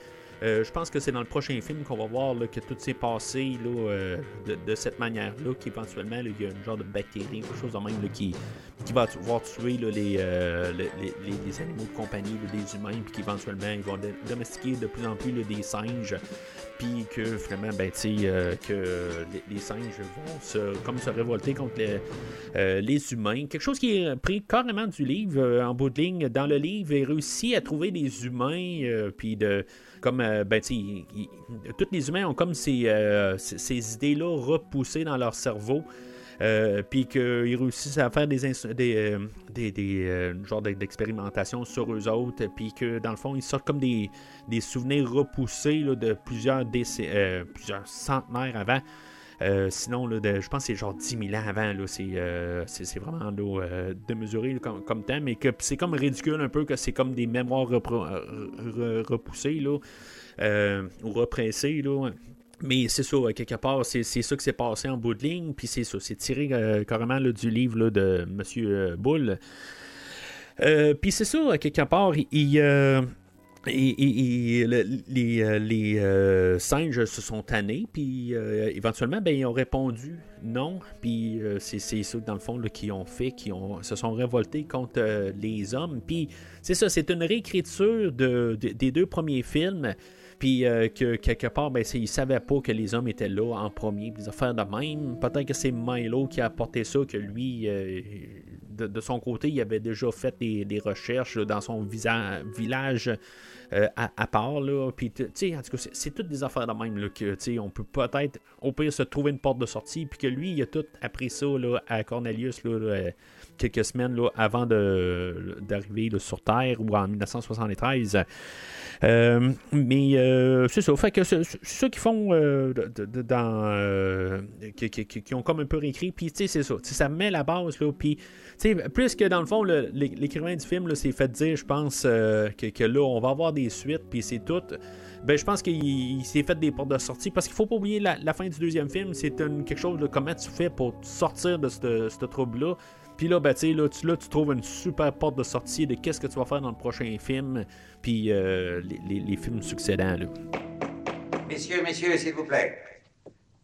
euh, je pense que c'est dans le prochain film qu'on va voir là, que tout s'est passé là, euh, de, cette manière-là, qu'éventuellement, il y a une genre de bactérie, quelque chose de même là, qui, qui va pouvoir tuer les, euh, les, les- les- animaux de compagnie, des humains, puis qu'éventuellement, ils vont domestiquer de plus en plus des singes, puis que finalement, ben, que les, singes vont se, comme se révolter contre les, humains. Quelque chose qui est pris carrément du livre, en bout de ligne. Dans le livre, il réussit à trouver des humains, puis de comme euh, ben il- il- tous les humains ont comme ces, euh, ces- idées-là repoussées dans leur cerveau. Euh, puis qu'ils réussissent à faire des, des, des, des, genre de- d'expérimentation sur eux autres, puis que dans le fond, ils sortent comme des, souvenirs repoussés là, de plusieurs, déc- plusieurs centenaires avant. Euh, sinon, là, je pense que c'est genre 10 000 ans avant. euh, c'est- vraiment euh, démesuré comme, comme temps, mais que c'est comme ridicule un peu que c'est comme des mémoires repoussées ou repressées. Là. Mais c'est ça, quelque part, c'est ça qui s'est passé en bout de ligne, puis c'est ça, c'est tiré carrément du livre de M. Boulle. Puis c'est ça, quelque part, il. Et, et- et le- les, euh, euh, singes se sont tannés, puis euh, éventuellement, ben, ils ont répondu non. Puis c'est ça, dans le fond, là, qu'ils ont fait, qui ont, se sont révoltés contre les hommes. Puis c'est ça, c'est une réécriture de, de- des deux premiers films. Puis que quelque part, ben, ils savaient pas que les hommes étaient là en premier, des affaires de même. Peut-être que c'est Milo qui a apporté ça, que lui, de, son côté, il avait déjà fait des, recherches dans son village euh, à, part. Là. Puis, tu sais, en tout cas, c'est, toutes des affaires de même là, que, tu sais, on peut peut-être, au pire, se trouver une porte de sortie, puis que lui, il a tout appris ça là, à Cornelius là, là, quelques semaines là, avant d'arriver sur Terre ou en 1973. Euh, mais euh, c'est ça. Fait que c'est font dans. qui, qui- qui- ont comme un peu réécrit. Puis, tu sais, c'est ça. Ça met la base, là. Puis, tu sais, plus que dans le fond, l'écrivain du film s'est fait dire, je pense, euh, que, là, on va avoir des suites, puis c'est tout. Ben, je pense qu'il il s'est fait des portes de sortie parce qu'il faut pas oublier la, la fin du deuxième film. C'est quelque chose de comment tu fais pour sortir de ce trouble-là. Puis là, ben, là, tu, là, tu trouves une super porte de sortie de qu'est-ce que tu vas faire dans le prochain film, puis euh, les, les- les films succédants. Là. Messieurs, messieurs, s'il vous plaît.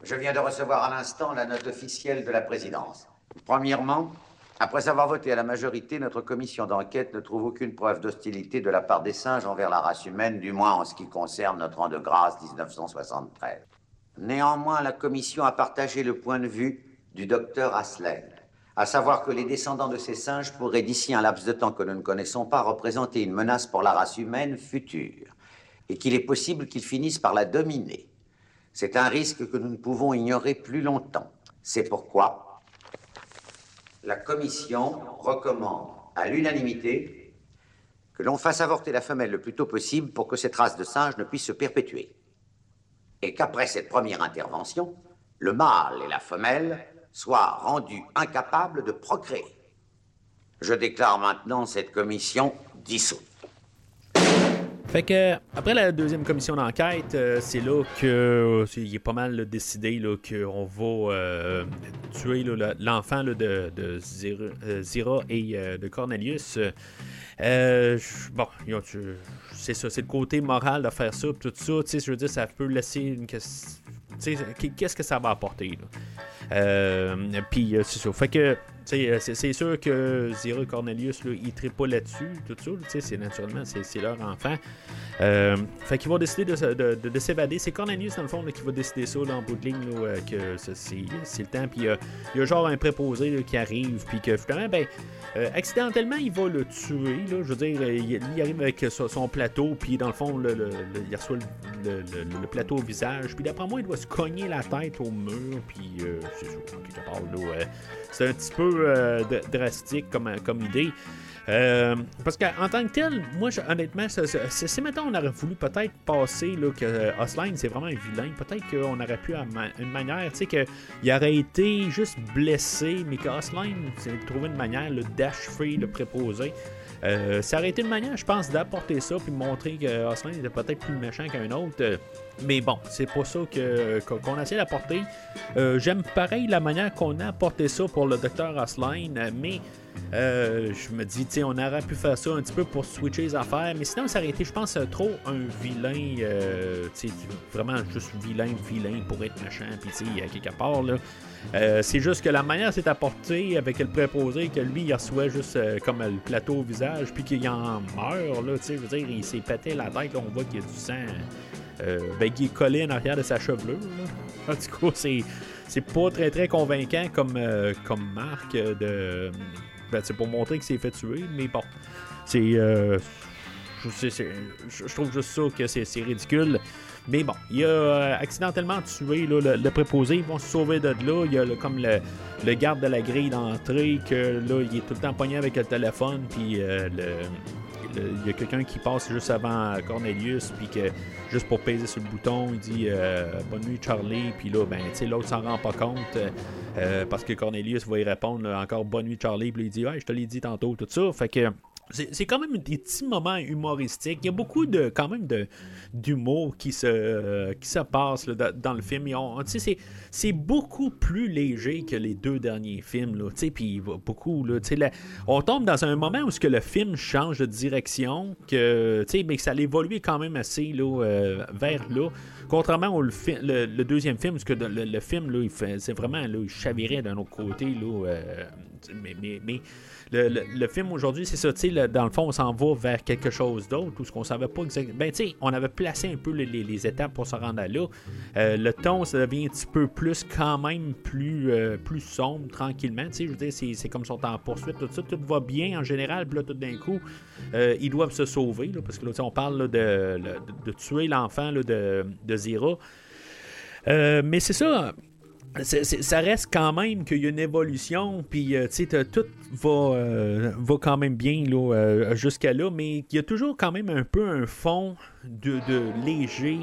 Je viens de recevoir à l'instant la note officielle de la présidence. Premièrement, après avoir voté à la majorité, notre commission d'enquête ne trouve aucune preuve d'hostilité de la part des singes envers la race humaine, du moins en ce qui concerne notre an de grâce 1973. Néanmoins, la commission a partagé le point de vue du docteur Aslen, à savoir que les descendants de ces singes pourraient, d'ici un laps de temps que nous ne connaissons pas, représenter une menace pour la race humaine future, et qu'il est possible qu'ils finissent par la dominer. C'est un risque que nous ne pouvons ignorer plus longtemps. C'est pourquoi la Commission recommande à l'unanimité que l'on fasse avorter la femelle le plus tôt possible pour que cette race de singes ne puisse se perpétuer. Et qu'après cette première intervention, le mâle et la femelle soient rendus incapables de procréer. Je déclare maintenant cette commission dissoute. Fait que après la deuxième commission d'enquête, euh, c'est là que euh, il est pas mal là, décidé qu'on va euh, tuer l'enfant de, euh, Zira et de Cornelius. Bon, c'est ça, c'est le côté moral de faire ça, tout ça. Je veux dire, ça peut laisser une question. Qu'est-ce que ça va apporter là? Euh, Puis euh, c'est ça. Fait que, euh, c'est sûr que Zira Cornelius, là, trippent pas là-dessus, tout ça. c'est naturellement, c'est leur enfant. Fait qu'ils vont décider de, de- de- de s'évader. C'est Cornelius, dans le fond, là, qui va décider ça là, en bout de ligne, là, que c'est- le temps. Puis il y a genre un préposé qui arrive, puis que finalement, ben, accidentellement, il va le tuer. Je veux dire, il, il arrive avec son, plateau, puis dans le fond, le- il reçoit le, plateau au visage. Puis d'après moi, il doit se cogner la tête au mur, puis euh, c'est un petit peu euh, drastique comme, comme idée. Euh, parce qu'en tant que tel, moi, honnêtement, si maintenant on aurait voulu peut-être passer là, que euh, Osline, c'est vraiment un vilain, peut-être qu'on aurait pu, à une manière, tu sais, qu'il aurait été juste blessé, mais que Osline, trouvé une manière d'achever le préposé. Euh, ça aurait été une manière, je pense, d'apporter ça puis montrer que Osline était peut-être plus méchant qu'un autre. Euh, Mais bon, c'est pas ça que, qu'on qu'on essaie d'apporter. Euh, J'aime pareil la manière qu'on a apporté ça pour le docteur Osline, mais je me dis, tu on aurait pu faire ça un petit peu pour switcher les affaires, mais sinon, ça aurait été, je pense, trop un vilain, vraiment juste vilain, vilain pour être méchant, puis tu sais, quelque part, là. Euh, c'est juste que la manière c'est apporté avec le préposé, que lui, il reçoit juste euh, comme le plateau au visage, puis qu'il en meurt, là, tu sais, je veux dire, il s'est pété la tête, on voit qu'il y a du sang. Euh, ben, est collé en arrière de sa chevelure. là. En tout c'est, c'est pas très très convaincant comme, euh, comme marque de. Ben, c'est pour montrer qu'il s'est fait tuer, mais bon. C'est. je, trouve juste ça que c'est ridicule. Mais bon, il a euh, accidentellement tué le, préposé. Ils vont se sauver de là. Il y a comme le, garde de la grille d'entrée que là, il est tout le temps pogné avec le téléphone. Puis euh, il y a quelqu'un qui passe juste avant Cornelius. Puis que juste pour peser sur le bouton, il dit euh, Bonne nuit, Charlie. Puis là, ben, l'autre s'en rend pas compte. parce que Cornelius va y répondre encore Bonne nuit, Charlie. Puis il dit Ouais, je te l'ai dit tantôt, tout ça. Fait que. C'est quand même des petits moments humoristiques. Il y a beaucoup de quand même de d'humour qui se euh, qui se passe dans, le film. C'est c'est beaucoup plus léger que les deux derniers films là. Puis beaucoup là. là, on tombe dans un moment où ce que le film change de direction, que mais que ça évolue quand même assez là euh, vers là. Contrairement au le, le- le deuxième film, parce que le, le film là, il c'est vraiment là, il chavirait d'un autre côté là. euh, mais, mais, mais le, film aujourd'hui, c'est ça, tu sais, dans le fond, on s'en va vers quelque chose d'autre, où ce qu'on savait pas exactement. Ben, tu on avait placé un peu les, étapes pour se rendre à là. Euh, le ton, ça devient un petit peu plus, quand même, plus, euh, plus sombre, tranquillement. Je veux dire, c'est, comme si on était en poursuite, tout ça, tout va bien en général, puis là, tout d'un coup, euh, ils doivent se sauver, là, parce que là, on parle de, de- tuer l'enfant de, Zira. Mais c'est ça. Ça reste quand même qu'il y a une évolution, puis euh, tout va, euh, va quand même bien là, jusqu'à là, mais il y a toujours quand même un peu un fond de, léger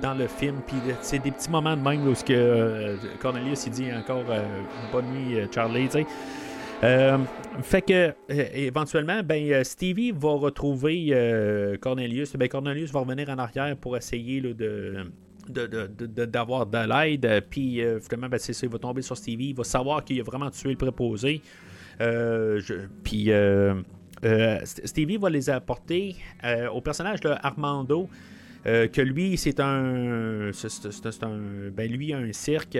dans le film, puis c'est des petits moments de même où ce que Cornelius dit encore bonne nuit Charlie, fait que éventuellement, ben Stevie va retrouver Cornelius. Ben Cornelius va revenir en arrière pour essayer de d'avoir de, l'aide. Puis euh, finalement, ben, il va tomber sur Stevie. Il va savoir qu'il a vraiment tué le préposé. Euh, puis euh, Stevie va les apporter au personnage de Armando. que lui, c'est un, c'est, un. Ben, lui, un cirque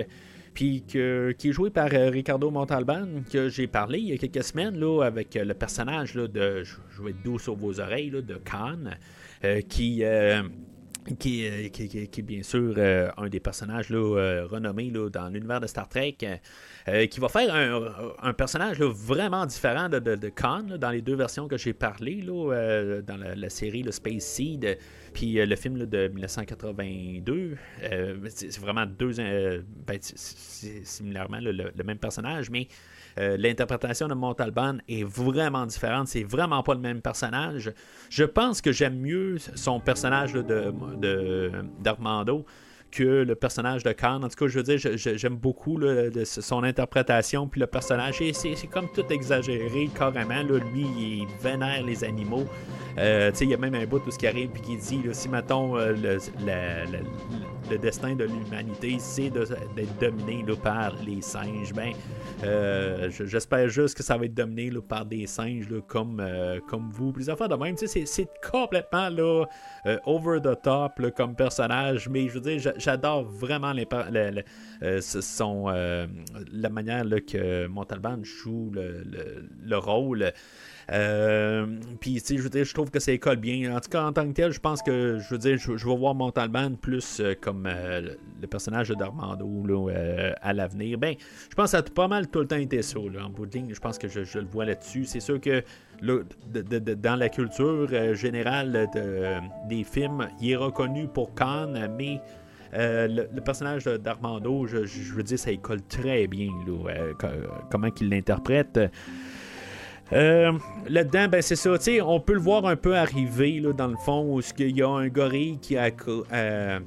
puis qui est joué par Ricardo Montalban, que j'ai parlé il y a quelques semaines là, avec le personnage là, de Je vais être doux sur vos oreilles de Khan, qui, qui, est bien sûr euh, un des personnages là, euh, renommés là, dans l'univers de Star Trek, euh, qui va faire un, personnage vraiment différent de, de, Khan dans les deux versions que j'ai parlé, là, dans la, série le Space Seed, puis le film de 1982. c'est vraiment deux. Ben, similairement le, même personnage, mais euh, l'interprétation de Montalban est vraiment différente. C'est vraiment pas le même personnage. Je pense que j'aime mieux son personnage de, d'Armando que le personnage de Khan. En tout cas, je veux dire, j'aime beaucoup son interprétation, puis le personnage. C'est comme tout exagéré, carrément. lui, il vénère les animaux. Euh, il y a même un bout tout ce qui arrive, puis qui dit si, mettons, euh, le, destin de l'humanité, c'est d'être dominé par les singes, ben, euh, j'espère juste que ça va être dominé par des singes comme, comme vous. Plusieurs fois de même, c'est complètement là, over the top comme personnage, mais je veux dire, j'adore vraiment les, son, la manière que Montalban joue le, le rôle. Euh, puis, tu je, je trouve que ça école bien. En tout cas, en tant que tel, je pense que, je veux dire, je, vais voir Montalban plus euh, comme euh, le personnage d'Armando à l'avenir. Ben, je pense que ça a pas mal tout le temps été ça, là, en bout de ligne. Je pense que je, le vois là-dessus. C'est sûr que dans la culture générale des films, il est reconnu pour Khan, mais le, personnage d'Armando, je, veux dire, ça école très bien là, comment qu'il l'interprète. Euh, là-dedans, ben c'est ça, on peut le voir un peu arriver là, dans le fond, où il y a un gorille qui a. Euh,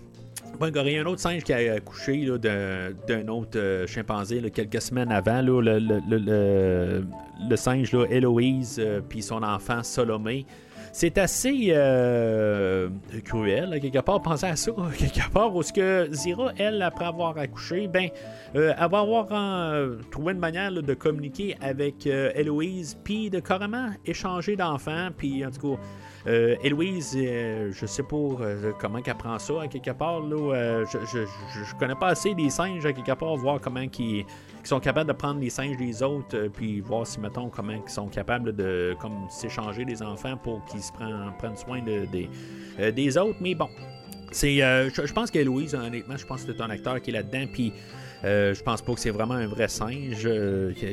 un gorille, un autre singe qui a accouché d'un autre euh, chimpanzé quelques semaines avant. le, le, singe là, Héloïse, puis son enfant Salomé c'est assez euh, cruel, quelque part. Pensez à ça, (laughs) quelque part, où ce que Zira, elle, après avoir accouché, ben, euh, avoir euh, trouvé une manière de communiquer avec Héloïse, puis de carrément échanger d'enfants, puis en tout cas. Héloïse, je sais pas comment qu'elle prend ça à quelque part. Là, je, je, connais pas assez des singes à quelque part, voir comment qu'ils qui sont capables de prendre les singes des autres, euh, puis voir si, mettons, comment ils sont capables de comme s'échanger des enfants pour qu'ils se prennent, prennent soin euh, des autres. Mais bon, c'est, euh, je, pense qu'Héloïse, honnêtement, je pense que c'est un acteur qui est là-dedans, puis je pense pas que c'est vraiment un vrai singe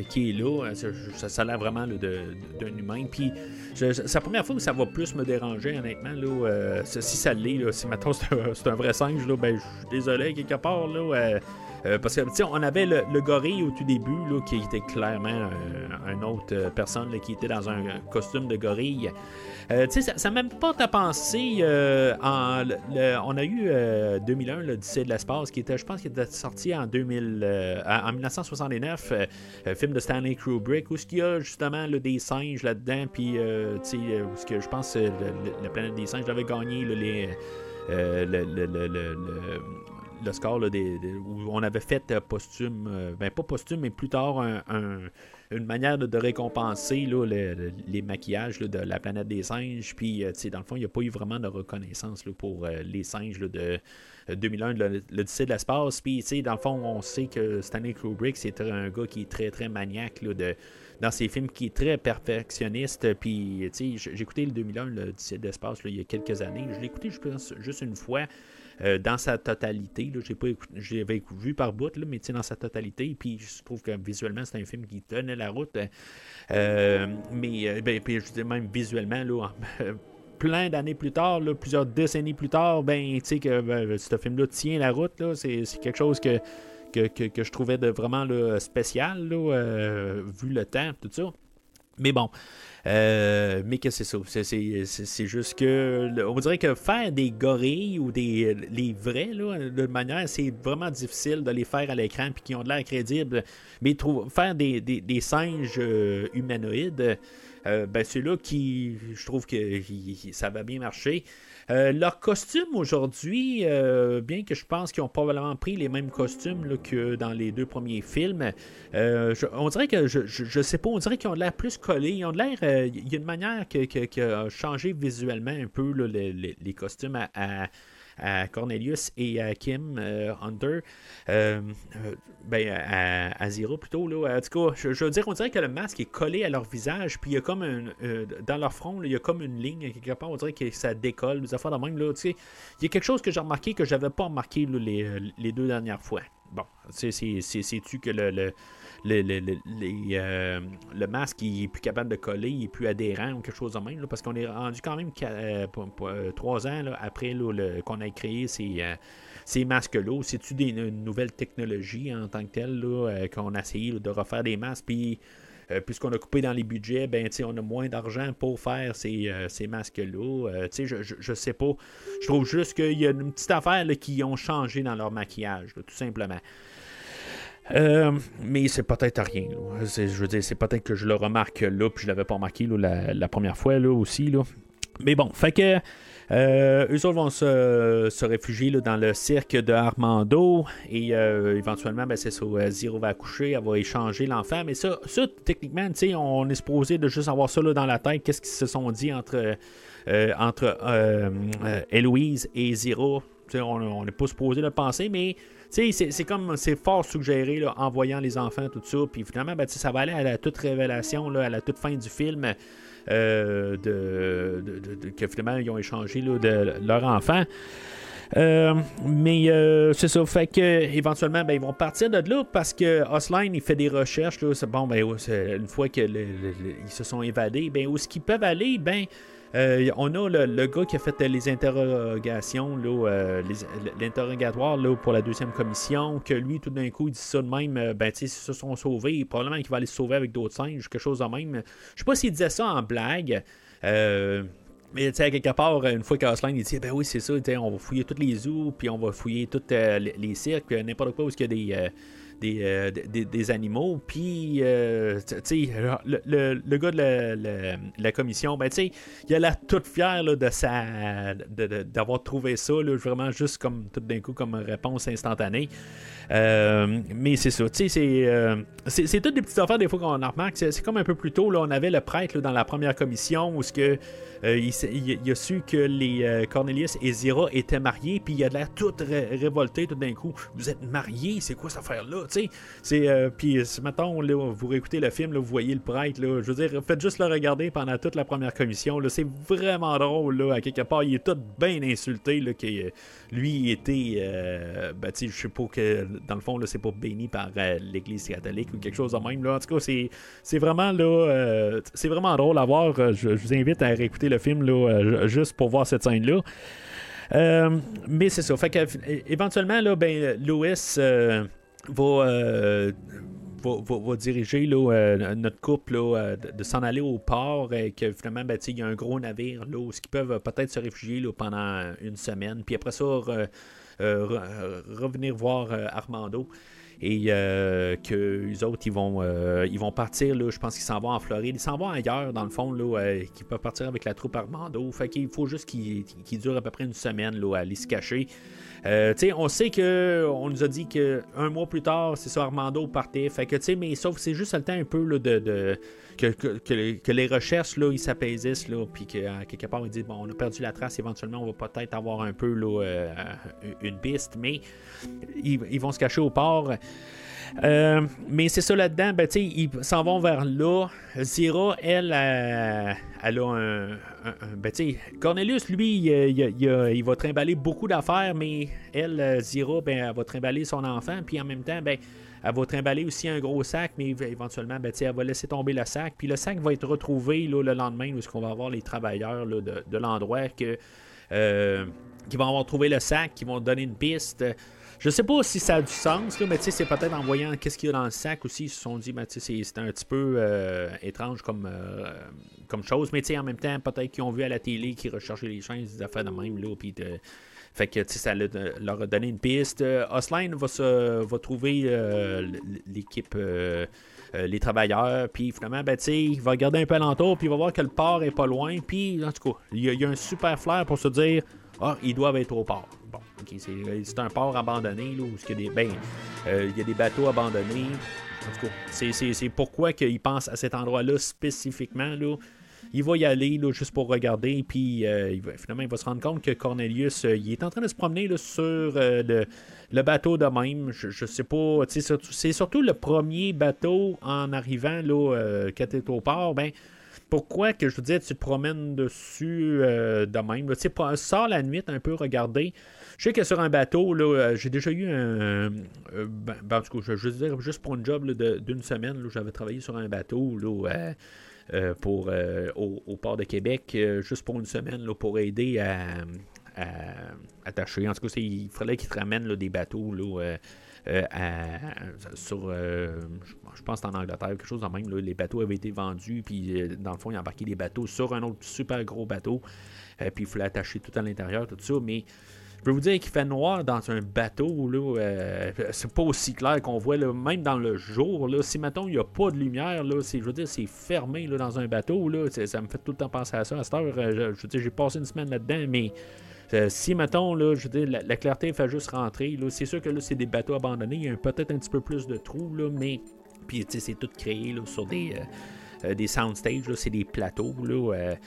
qui est là. Ça, a l'air vraiment d'un humain. Puis c'est la première fois où ça va plus me déranger, honnêtement. Là, si ça l'est, si maintenant c'est un, vrai singe, là, ben, je suis désolé quelque part. Là, euh, parce que, on avait le, gorille au tout début, là, qui était clairement un, une autre euh, personne qui était dans un costume de gorille. Euh, ça m'a même pas à penser. en, on a eu 2001, l'Odyssée de l'espace, qui était, je pense, qui était sorti en, 2000, en 1969, film de Stanley Kubrick, où il y a justement des singes là-dedans, puis où que je pense la planète des singes avait gagné les, le, le score où on avait fait euh, posthume, euh, ben pas posthume, mais plus tard une manière de, récompenser les maquillages de la planète des singes. Puis, euh, dans le fond, il n'y a pas eu vraiment de reconnaissance pour les singes de 2001, l'Odyssée de l'espace. Puis, dans le fond, on sait que Stanley Kubrick, c'est un gars qui est très, très maniaque de dans ses films qui est très perfectionniste. Puis, j'ai écouté le 2001, l'Odyssée de l'espace, il y a quelques années. Je l'ai écouté, juste une fois. Euh, dans sa totalité. J'ai pas j'avais vu par bout, là, mais dans sa totalité. Puis je trouve que visuellement, c'est un film qui tenait la route. Euh, mais euh, ben, puis, je dis même visuellement, là, (laughs) plein d'années plus tard, plusieurs décennies plus tard, ben, tu sais que ben, ce film-là tient la route. C'est quelque chose que que, que- que je trouvais de vraiment là, spécial, là, vu le temps, tout ça. Mais bon, euh, mais que c'est ça. C'est- juste que, on dirait que faire des gorilles ou des les vrais, là, de manière, c'est vraiment difficile de les faire à l'écran puis qui ont de l'air crédibles. Mais faire des, singes euh, humanoïdes, euh, ben c'est là qui, je trouve que ça va bien marcher. Euh, leurs costumes aujourd'hui, euh, bien que je pense qu'ils ont probablement pris les mêmes costumes que dans les deux premiers films, euh, on dirait que je, je, sais pas, on dirait qu'ils ont l'air plus collés. Ils ont l'air. euh, Il y a une manière qui a changé visuellement un peu les, les- les costumes à- à Cornelius et à Kim euh, Hunter. Euh, euh, ben, à, à Zero plutôt. Là. En tout cas, je, veux dire, on dirait que le masque est collé à leur visage, puis il y a comme un. dans leur front, là, il y a comme une ligne quelque part, on dirait que ça décolle, des affaires de même. Là, tu il y a quelque chose que j'ai remarqué que j'avais pas remarqué là, les, les deux dernières fois. Bon, c'est- sais-tu que le, le, le, le- euh, le masque il est plus capable de coller, il est plus adhérent ou quelque chose de même, parce qu'on est rendu quand même euh, euh, trois ans après qu'on a créé ces, ces masques-là. C'est-tu des, une nouvelle technologie en tant que telle là, euh, qu'on a essayé de refaire des masques, puis puisqu'on a coupé dans les budgets, ben, on a moins d'argent pour faire ces, ces masques-là. Je, je, je sais pas. Je trouve juste qu'il y a une petite affaire qui ont changé dans leur maquillage, tout simplement. Euh, mais c'est peut-être rien. là. C'est- Je veux dire, c'est peut-être que je le remarque là, puis je l'avais pas remarqué là, la, première fois là, aussi. Là. Mais bon, fait que euh, eux autres vont se, se réfugier là, dans le cirque de Armando et euh, éventuellement, ben, c'est ça, euh, Zero va accoucher, elle va échanger l'enfant. Mais ça, ça techniquement, on est supposé de juste avoir ça là, dans la tête. Qu'est-ce qu'ils se sont dit entre, euh, entre Héloïse et Zero? On n'est pas supposé le penser, mais c'est- comme c'est fort suggéré en voyant les enfants, tout ça. Puis finalement, ben, ça va aller à la toute révélation, à la toute fin du film, euh, que finalement ils ont échangé de leur enfant. Euh, mais euh, c'est ça, fait que éventuellement ben, ils vont partir de là parce que Osline il fait des recherches. Bon, ben, une fois qu'ils se sont évadés, ben, où est-ce qu'ils peuvent aller? Ben, euh, on a le, gars qui a fait les interrogations, euh, l'interrogatoire pour la deuxième commission, que lui, tout d'un coup, il dit ça de même, euh, ben, tu sais, se sont sauvés, probablement qu'il va aller se sauver avec d'autres singes, quelque chose de même. Je sais pas s'il disait ça en blague. euh, mais tu sais, quelque part, une fois qu'Aslan il dit Ben oui, c'est ça, on va fouiller tous les zoos, puis on va fouiller tous les, cirques, n'importe quoi où il y a des, des, euh, des, animaux. Puis, euh, le, le, le gars de la, la- la commission, ben il a l'air tout fier là, de sa, d'avoir trouvé ça, là, vraiment juste comme tout d'un coup, comme réponse instantanée. Euh, mais c'est ça, tu sais, c'est, euh, c'est, c'est toutes des petites affaires des fois qu'on en remarque. C'est, c'est comme un peu plus tôt, là, on avait le prêtre dans la première commission où que, euh, il, a su que les Cornelius et Zira étaient mariés, puis il a l'air tout ré- révolté tout d'un coup. Vous êtes mariés, c'est quoi cette affaire-là? Tu sais, c'est, euh, puis ce matin, là, vous réécoutez le film, là, vous voyez le prêtre, là, je veux dire, faites juste le regarder pendant toute la première commission. Là, c'est vraiment drôle, là, à quelque part. Il est tout bien insulté, là, que euh, lui était, euh, ben, tu sais, je sais pas que, dans le fond, là, c'est pas béni par euh, l'Église catholique ou quelque chose de même. Là. En tout cas, c'est, c'est vraiment, là, euh, c'est vraiment drôle à voir. Euh, Je, vous invite à réécouter le film, là, euh, juste pour voir cette scène-là. Euh, mais c'est ça. Fait que, éventuellement, là, ben, euh, va, euh, va, va- va diriger là, euh, notre couple là, euh, de, s'en aller au port et que finalement, ben, il y a un gros navire là, où ils peuvent peut-être se réfugier là, pendant une semaine. Puis après ça, re- re- revenir voir Armando. Et euh, que les autres, ils vont, ils vont partir, là, je pense qu'ils s'en vont en Floride. Ils s'en vont ailleurs, dans le fond, là, qu'ils peuvent partir avec la troupe Armando. Fait qu'il faut juste qu'ils qu'ils durent à peu près une semaine là, à aller se cacher. Euh, on sait que on nous a dit que un mois plus tard, c'est ça, Armando partait. Fait que, mais sauf c'est juste le temps un peu de, que, que, que les- que recherches là, ils s'apaisissent, là, puis qu'à quelque part ils disent bon, on a perdu la trace, éventuellement on va peut-être avoir un peu là, euh, une piste, mais ils vont se cacher au port. Euh, mais c'est ça là-dedans, ben, ils s'en vont vers là. Zira, elle, euh, elle a un. un- un- ben, Cornelius, lui, il, va trimballer beaucoup d'affaires, mais elle, euh, Zira, ben, elle va trimballer son enfant, puis en même temps, ben, elle va trimballer aussi un gros sac, mais éventuellement, ben, elle va laisser tomber le sac, puis le sac va être retrouvé là, le lendemain, où qu'on va avoir les travailleurs de, l'endroit qui vont avoir trouvé le sac, qui vont donner une piste. Je sais pas si ça a du sens, là, mais c'est peut-être en voyant qu'est-ce qu'il y a dans le sac aussi, ils se sont dit, ben, tu sais, c'est- un petit peu euh, étrange comme, euh, comme chose, mais en même temps, peut-être qu'ils ont vu à la télé qu'ils recherchaient les chaînes, des affaires de même, là, puis de- Fait que, ça le- leur a donné une piste. Euh, Osline va, va trouver euh, l'équipe, euh, euh, les travailleurs, puis finalement, ben, il va regarder un peu alentour, puis il va voir que le port est pas loin, puis, en tout cas, il y, a- il y a un super flair pour se dire, ah, ils doivent être au port. Ok, c'est, un port abandonné, là, où il y a des, ben, euh, il y a des bateaux abandonnés. En tout cas, c'est, pourquoi qu'il pense à cet endroit-là spécifiquement, là. Il va y aller là, juste pour regarder, puis euh, finalement, il va se rendre compte que Cornelius, euh, il est en train de se promener là, sur euh, le, le bateau de même. Je, sais pas, c'est surtout le premier bateau en arrivant là, euh, quand t'es au port, ben, pourquoi que je veux dire, tu te promènes dessus euh, de même. sors la nuit un peu, regarder. Je sais que sur un bateau, là, euh, j'ai déjà eu un. euh, ben, ben, en tout cas, je je veux dire, juste pour une job d'une semaine, là, j'avais travaillé sur un bateau là, euh, pour, au, port de Québec, juste pour une semaine, là, pour aider à, attacher. En tout cas, c'est- il fallait qu'ils te ramènent des bateaux là, sur. je- pense en Angleterre, quelque chose de même. les bateaux avaient été vendus, puis dans le fond, ils embarquaient des bateaux sur un autre super gros bateau. puis il fallait attacher tout à l'intérieur, tout ça. Mais peux vous dire qu'il fait noir dans un bateau, euh, c'est pas aussi clair qu'on voit, même dans le jour. Là, si, mettons, il n'y a pas de lumière, là, c'est, je veux dire, c'est fermé là, dans un bateau, là, ça me fait tout le temps penser à ça. À cette heure, euh, je, veux dire, j'ai passé une semaine là-dedans, mais euh, si, mettons, là, je veux la, la clarté fait juste rentrer, là, c'est sûr que là, c'est des bateaux abandonnés, il y a peut-être un petit peu plus de trous, là, mais puis, tu sais, c'est tout créé là, sur des, des soundstages, là, c'est des plateaux, là.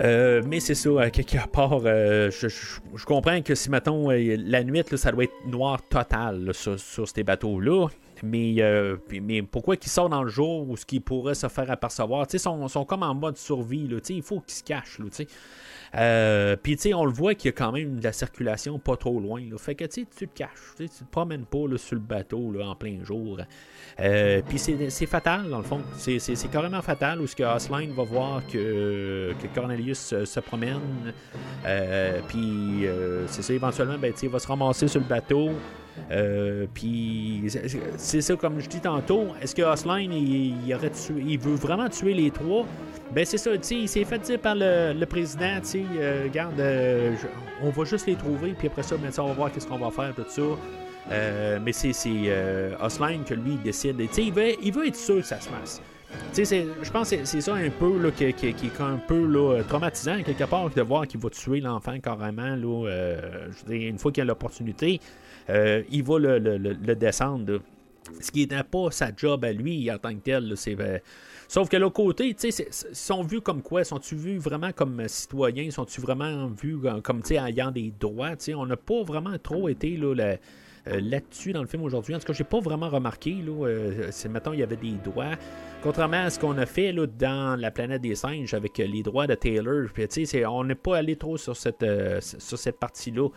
Euh, mais c'est ça, quelque part, euh, je, comprends que si, mettons, euh, la nuit, là, ça doit être noir total sur, ces bateaux-là. Mais, pourquoi qu'ils sortent dans le jour où ce qu'ils pourraient se faire apercevoir? Sais, sont, sont comme en mode survie, là, il faut qu'ils se cachent, là, tu sais. Euh, Puis, tu sais, on le voit qu'il y a quand même de la circulation pas trop loin. Fait que, tu te caches. Tu te promènes pas là, sur le bateau en plein jour. Euh, Puis, c'est fatal, dans le fond. C'est- carrément fatal où ce que Osline va voir que, Cornelius se promène. Euh, Puis, c'est ça, éventuellement, ben, il va se ramasser sur le bateau. Euh, puis c'est- ça comme je dis tantôt. Est-ce que Osline il, veut vraiment tuer les trois? Ben c'est ça. Tu il s'est fait dire par le, président. Tu sais, euh, euh, on va juste les trouver. Puis après ça, ben, on va voir qu'est-ce qu'on va faire tout ça. Mais c'est Osline que lui il décide. Tu sais, il veut, il veut être sûr que ça se passe. Je pense que c'est- ça un peu là, qui, qui- qui est un peu là, traumatisant quelque part de voir qu'il va tuer l'enfant carrément là, une fois qu'il a l'opportunité, il va le, descendre. là. Ce qui n'était pas sa job à lui en tant que tel. là, euh, Sauf que l'autre côté, tu sais, sont vus comme quoi? Sont-ils vus vraiment comme euh, citoyens? Sont-ils vraiment vus comme, tu sais, ayant des droits? Tu sais, on n'a pas vraiment trop été là, euh, là-dessus dans le film aujourd'hui. En tout cas, j'ai pas vraiment remarqué. Là, euh, c'est, mettons, il y avait des droits. Contrairement à ce qu'on a fait là, dans La planète des singes avec euh, les droits de Taylor. Puis, c'est- on n'est pas allé trop sur cette, euh, sur cette partie-là.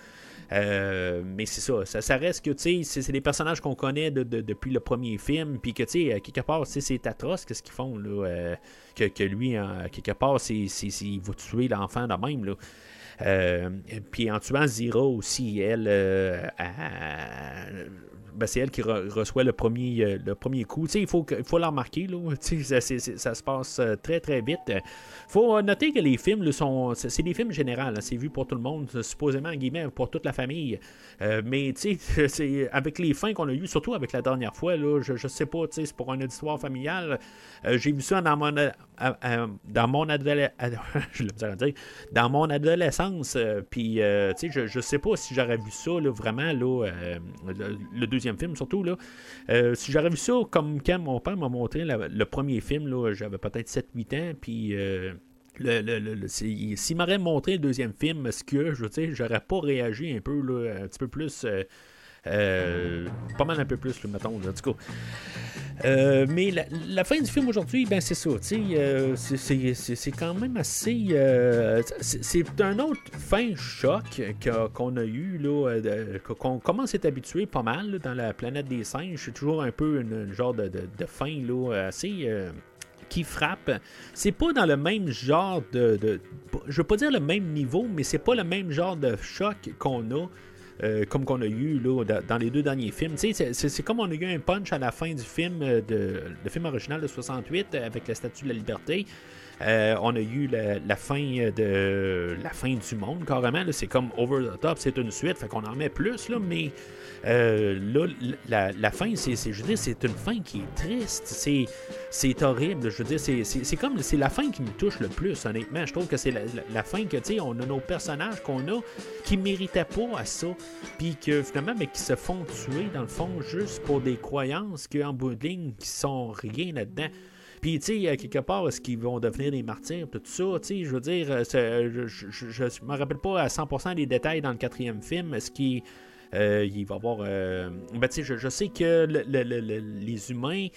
Euh, mais c'est ça, ça, reste que, tu sais, c'est, des personnages qu'on connaît de- de- depuis le premier film, puis que, tu sais, à quelque part, c'est atroce qu'est-ce qu'ils font, là, euh, que, que lui, à quelque part, il va tuer l'enfant de même, là. Euh, puis en tuant Zira aussi, elle, euh, ben, c'est elle qui re- reçoit le premier, euh, le premier coup. Il faut, il faut la remarquer, là. (laughs) Ça, ça se passe euh, très, très vite. Faut euh, noter que les films sont. C'est des films généraux. C'est vu pour tout le monde, supposément, en guillemets, pour toute la famille. Euh, mais, tu sais, (laughs) avec les fins qu'on a eues, surtout avec la dernière fois, là, je, je sais pas, tu sais, c'est pour un auditoire familial. Euh, J'ai vu ça dans mon, dans mon adole- ad- (laughs) je l'ai misère à dire, dans mon adolescence. euh, Puis, euh, je, je sais pas si j'aurais vu ça, là, vraiment, là, euh, le, deuxième film, surtout, là. Euh, si j'aurais vu ça comme quand mon père m'a montré le premier film, là, j'avais peut-être 7-8 ans, puis... le, le- le- S'il m'aurait montré le deuxième film, est-ce que je veux dire, j'aurais pas réagi un peu, là, un petit peu plus. Pas mal un peu plus, là, mettons, tout cas. Euh, mais la, fin du film aujourd'hui, ben c'est ça, euh, c'est- quand même assez... euh, c'est un autre fin choc qu'on a eu, euh, qu'on commence à être habitué pas mal dans la planète des singes. C'est toujours un peu une, genre de, de, fin là, assez... euh, qui frappe. C'est pas dans le même genre de, de- Je veux pas dire le même niveau, mais c'est pas le même genre de choc qu'on a euh, comme qu'on a eu là, da- dans les deux derniers films. C'est comme on a eu un punch à la fin du film, euh, de, le film original de 68 euh, avec la Statue de la Liberté. Euh, on a eu la, fin de la fin du monde carrément. C'est comme over the top, c'est une suite, fait qu'on en met plus là, mais euh, là, la, fin, c'est, je veux c'est une fin qui est triste. C'est, horrible. Je veux dire, c'est, comme c'est la fin qui me touche le plus, honnêtement. Je trouve que c'est la, fin que, tu sais, on a nos personnages qu'on a qui méritaient pas à ça, puis que finalement, mais qui se font tuer, dans le fond, juste pour des croyances qu'en bout de qui sont rien là-dedans. Puis, tu sais, à quelque part, est-ce qu'ils vont devenir des martyrs, tout ça, tu sais, je veux dire, euh, c'est- je, je me rappelle pas à 100% des détails dans le quatrième film. Est-ce qu'il euh, il va y avoir. euh, ben, tu sais, je, sais que le- le- le- le- les humains.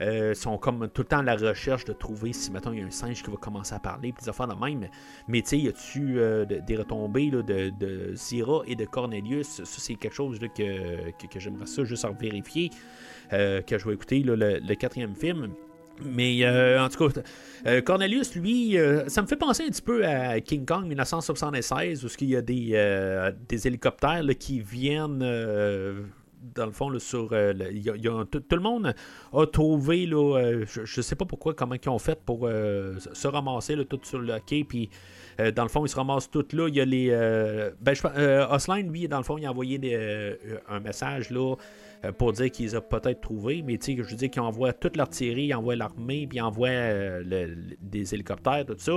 euh, sont comme tout le temps à la recherche de trouver si, mettons, il y a un singe qui va commencer à parler, puis des affaires de même. Mais, tu sais, y a-tu euh, de- des retombées de, Zira et de Cornelius? Ça, c'est quelque chose que, que, j'aimerais ça juste en vérifier, euh, que je vais écouter le quatrième film. Mais euh, en tout cas, euh, Cornelius, lui, euh, ça me fait penser un petit peu à King Kong 1976, où il y a des, des hélicoptères qui viennent, dans le fond, sur. le- tout, le monde a trouvé, là, je, je sais pas pourquoi, comment ils ont fait pour se ramasser tout sur le quai, puis. dans le fond, ils se ramassent tout là. Il y a les. ben, Osline, lui, dans le fond, il a envoyé des, un message là, pour dire qu'ils ont peut-être trouvé, mais tu sais, je veux dire qu'ils envoient toute l'artillerie, ils envoient l'armée, puis ils envoient euh, des hélicoptères, tout ça.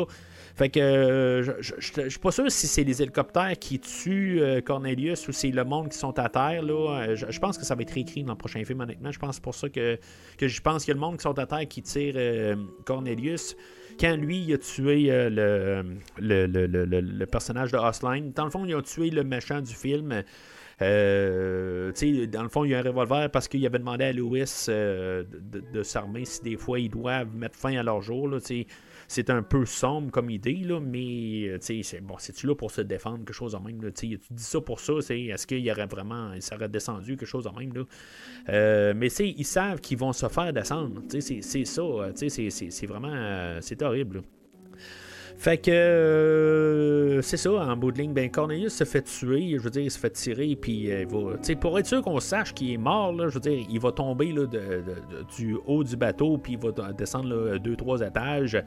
Fait que euh, je- je suis pas sûr si c'est les hélicoptères qui tuent euh, Cornelius ou c'est le monde qui sont à terre. Euh, Je, pense que ça va être écrit dans le prochain film, honnêtement. Je pense que pour ça que, que je pense a le monde qui sont à terre qui tire euh, Cornelius. Quand lui, il a tué euh, le, le, personnage de Osline, dans le fond, il a tué le méchant du film. Euh, dans le fond, il y a un revolver parce qu'il avait demandé à Lewis euh, de, s'armer si des fois ils doivent mettre fin à leur jour. Là, c'est un peu sombre comme idée, là, mais euh, c'est bon, c'est-tu là pour se défendre, quelque chose de même? Là, tu dis ça pour ça, c'est, est-ce qu'il y aurait vraiment, il serait descendu, quelque chose de même? Là? Euh, mais ils savent qu'ils vont se faire descendre. C'est, ça, c'est, c'est, vraiment, c'est horrible. Fait que euh, c'est ça, en bout de ligne, ben Cornelius se fait tuer, je veux dire, il se fait tirer, puis euh, il va. Pour être sûr qu'on sache qu'il est mort, là, je veux dire, il va tomber là, du haut du bateau, puis il va descendre là, deux, trois étages.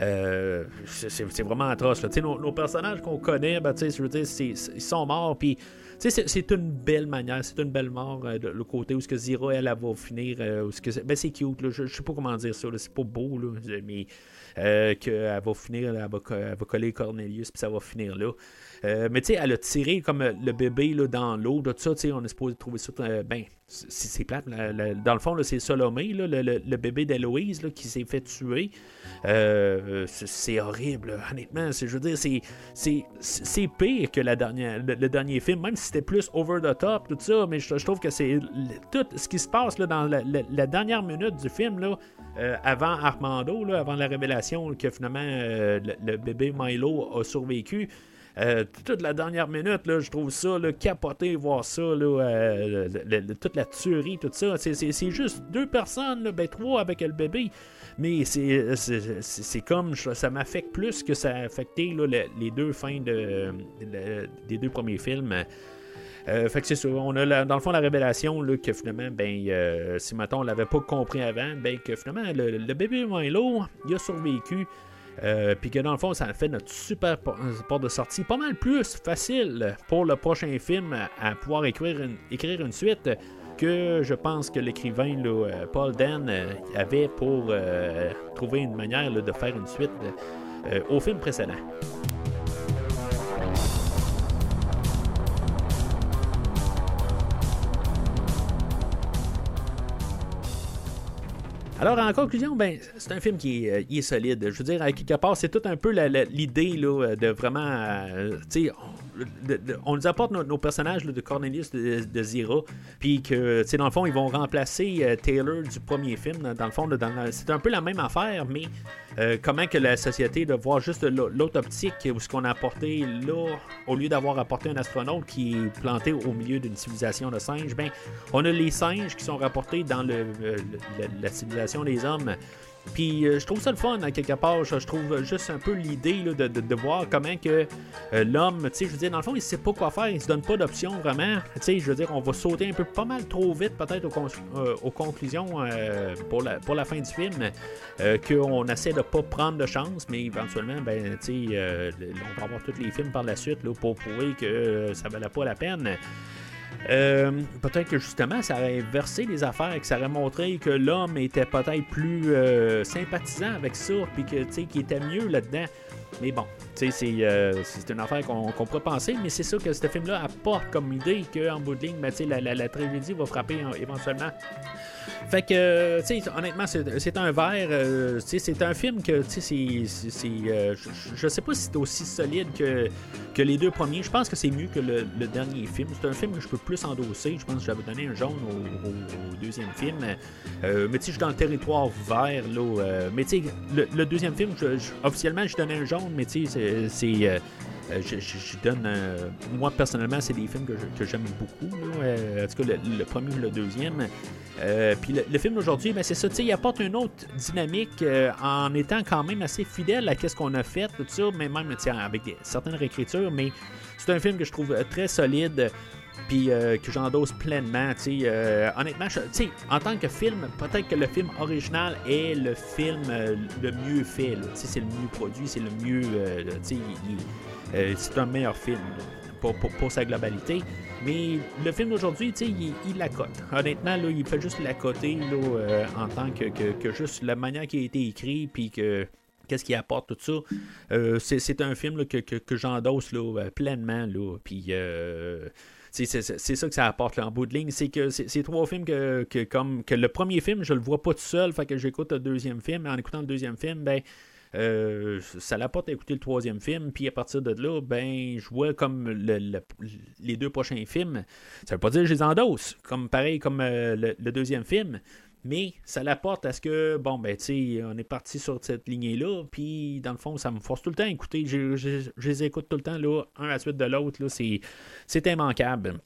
Euh, c'est vraiment atroce. là. Nos, nos personnages qu'on connaît, ben, je veux dire, ils sont morts, puis c'est une belle manière, c'est une belle mort le côté où ce que Zira, elle, elle va finir, où ce que ben c'est cute, là, je, je sais pas comment dire ça, c'est pas beau, là, mais qu'elle va finir, elle va, elle va coller Cornelius, puis ça va finir là. Euh, mais tu sais, elle a tiré comme euh, le bébé là, dans l'eau, tout ça, tu sais, on est supposé trouver ça, euh, ben, c'est c'est plate, la- la- dans le fond, c'est Salomé, le, le- bébé d'Héloïse, qui s'est fait tuer. C'est- horrible, honnêtement, je veux dire, c'est pire que la dernière, le, dernier film, même si c'était plus over the top, tout ça, mais je, trouve que c'est tout ce qui se passe dans la, dernière minute du film, là, avant Armando, avant la révélation que finalement le, le bébé Milo a survécu. Euh, toute la dernière minute, je trouve ça là, capoté, voir ça, euh, toute la tuerie, tout ça. C'est, juste deux personnes, ben trois avec le bébé. Mais c'est, comme ça m'affecte plus que ça a affecté les deux fins de, de- des deux premiers films. Euh, fait que c'est. On a dans le fond la révélation que finalement, ben, euh, si maintenant on l'avait pas compris avant, ben que finalement le, le bébé Milo, il a survécu. Euh, Puis que dans le fond, ça a fait notre super por- porte de sortie pas mal plus facile pour le prochain film à, pouvoir écrire une, suite que je pense que l'écrivain euh, Paul Dan euh, avait pour euh, trouver une manière de faire une suite euh, au film précédent. Alors, en conclusion, ben, c'est un film qui est, euh, solide. Je veux dire, à quelque part, c'est tout un peu l'idée de vraiment. euh, on nous apporte nos, personnages de Cornelius de, de Zira, puis que, dans le fond, ils vont remplacer euh, Taylor du premier film. C'est un peu la même affaire, mais euh, comment que la société de voir juste l'au- l'autre optique, où ce qu'on a apporté là, au lieu d'avoir apporté un astronaute qui est planté au milieu d'une civilisation de singes, ben, on a les singes qui sont rapportés dans le- la civilisation des hommes. Puis euh, je trouve ça le fun, à quelque part. Je, trouve juste un peu l'idée de, de- de voir comment que euh, l'homme, tu sais, je veux dire, dans le fond, il sait pas quoi faire, il se donne pas d'option vraiment. Tu sais, je veux dire, on va sauter un peu pas mal trop vite, peut-être, euh, aux conclusions pour, la, pour la fin du film, qu'on essaie de pas prendre de chance, mais éventuellement, ben, tu sais, on va avoir tous les films par la suite là, pour prouver que ça valait pas la peine. Euh, peut-être que justement, ça aurait inversé les affaires, que ça aurait montré que l'homme était peut-être plus euh, sympathisant avec ça, puis que tu sais, qu'il était mieux là-dedans. Mais bon, c'est, euh, une affaire qu'on, qu'on pourrait penser, mais c'est ça que ce film-là apporte comme idée qu'en bout de ligne, ben, la, la, la tragédie va frapper hein, éventuellement. Fait que, euh, tu honnêtement, c'est, un verre. euh, c'est un film que, tu sais, c'est. euh, je, sais pas si c'est aussi solide que, que les deux premiers. Je pense que c'est mieux que le, dernier film. C'est un film que je peux plus endosser. Je pense que j'avais donné un jaune au, au- au deuxième film. Euh, mais tu sais, je suis dans le territoire vert, là. euh, mais tu sais, le, deuxième film, officiellement, je donnais un jaune, mais tu sais, c'est. euh, je, donne. moi, personnellement, c'est des films que, j'aime beaucoup. En tout cas, le, premier le deuxième. Puis le, film d'aujourd'hui, ben, c'est ça, tu sais, il apporte une autre dynamique en étant quand même assez fidèle à ce qu'on a fait, tout ça, mais même avec certaines réécritures. Mais c'est un film que je trouve très solide. Puis euh, que j'endosse pleinement, euh, honnêtement, en tant que film, peut-être que le film original est le film euh, le mieux fait. c'est le mieux produit, c'est le mieux. c'est un meilleur film pour, sa globalité. Mais le film d'aujourd'hui, il, il la cote. Honnêtement, là, il fait juste la coter en tant que, que, juste la manière qui a été écrit, puis que qu'est-ce qu'il apporte, tout ça. C'est, un film que, j'endosse pleinement. Là, puis. C'est, ça que ça apporte en bout de ligne. C'est que c'est, trois films que, que, comme que le premier film, je le vois pas tout seul, fait que j'écoute le deuxième film. En écoutant le deuxième film, ben euh, ça l'apporte à écouter le troisième film, puis à partir de là, ben, je vois comme le- le- les deux prochains films. Ça veut pas dire que je les endosse, comme pareil comme euh, le deuxième film, mais ça l'apporte à ce que, bon, ben, tu sais, on est parti sur cette lignée-là, puis dans le fond, ça me force tout le temps à écouter. Je, les écoute tout le temps, là, un à la suite de l'autre, là, c'est immanquable.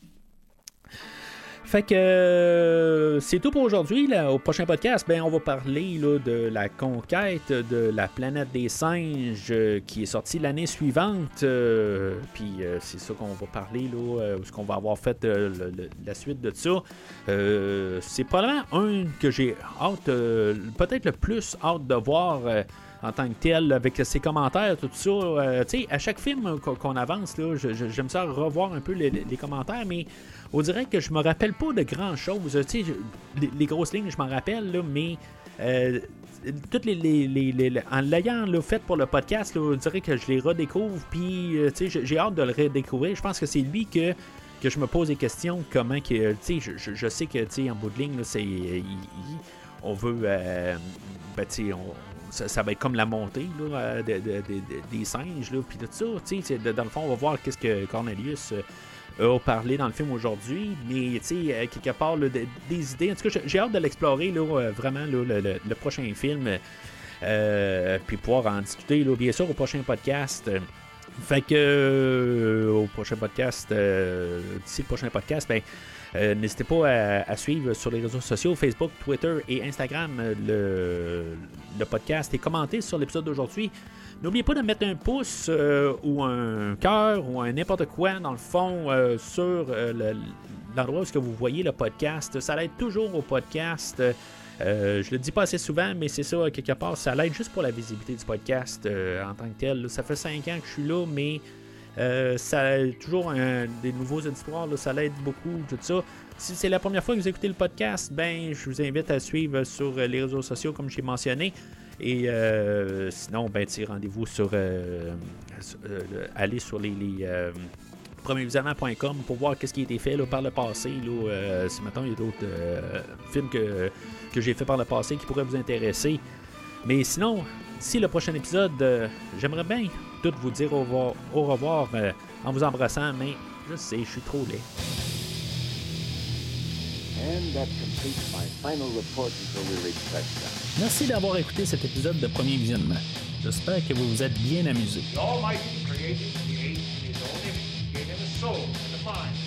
Fait que euh, c'est tout pour aujourd'hui. Au prochain podcast, ben, on va parler là, de la conquête de la planète des singes euh, qui est sortie l'année suivante. euh, Puis c'est ça qu'on va parler, là, ce qu'on va avoir fait le- la suite de ça. C'est probablement un que j'ai hâte, peut-être le plus hâte de voir. En tant que tel, avec ses commentaires, tout ça. Euh, à chaque film qu'on avance, là, j'aime ça revoir un peu les, commentaires, mais on dirait que je me rappelle pas de grand chose. Tu sais, je- les, grosses lignes, je m'en rappelle, là, mais euh, toutes les, en l'ayant fait pour le podcast, là, on dirait que je les redécouvre. Puis, euh, j'ai- hâte de le redécouvrir. Je pense que c'est lui que que je me pose des questions comment que je, je- je sais que en bout de ligne là, on veut euh, ben, on- ça, va être comme la montée euh, de- de- de- de- des singes là puis tout ça dans le fond on va voir qu'est-ce que Cornelius euh, a parlé dans le film aujourd'hui mais tu sais euh, quelque part des idées. En tout cas j'ai- hâte de l'explorer vraiment le, prochain film puis pouvoir en discuter bien sûr au prochain podcast fait que euh, au prochain podcast, euh, d'ici le prochain podcast, ben, euh, n'hésitez pas à, suivre sur les réseaux sociaux, Facebook, Twitter et Instagram le, le podcast et commenter sur l'épisode d'aujourd'hui. N'oubliez pas de mettre un pouce ou un cœur ou un n'importe quoi dans le fond sur le- l'endroit où vous voyez le podcast. Ça l'aide toujours au podcast. Euh, je le dis pas assez souvent, mais c'est ça, quelque part, ça l'aide juste pour la visibilité du podcast euh, en tant que tel. Ça fait 5 ans que je suis là, mais euh, ça a toujours des nouveaux auditoires, là, ça l'aide beaucoup, tout ça. Si c'est la première fois que vous écoutez le podcast, ben je vous invite à suivre sur euh, les réseaux sociaux comme j'ai mentionné. Et euh, sinon, ben rendez-vous sur sur- allez sur les, les, pour voir qu'est-ce qui a été fait par le passé. Là, si maintenant il y a d'autres films que, que j'ai fait par le passé qui pourraient vous intéresser. Mais sinon, d'ici le prochain épisode, euh, j'aimerais bien tout vous dire au revoir, au revoir euh, en vous embrassant, mais je sais, je suis trop laid. And that completes my final report until we reach touchdown. Merci d'avoir écouté cet épisode de Premier Visionnement. J'espère que vous vous êtes bien amusé.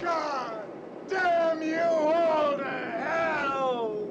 God damn you all to hell!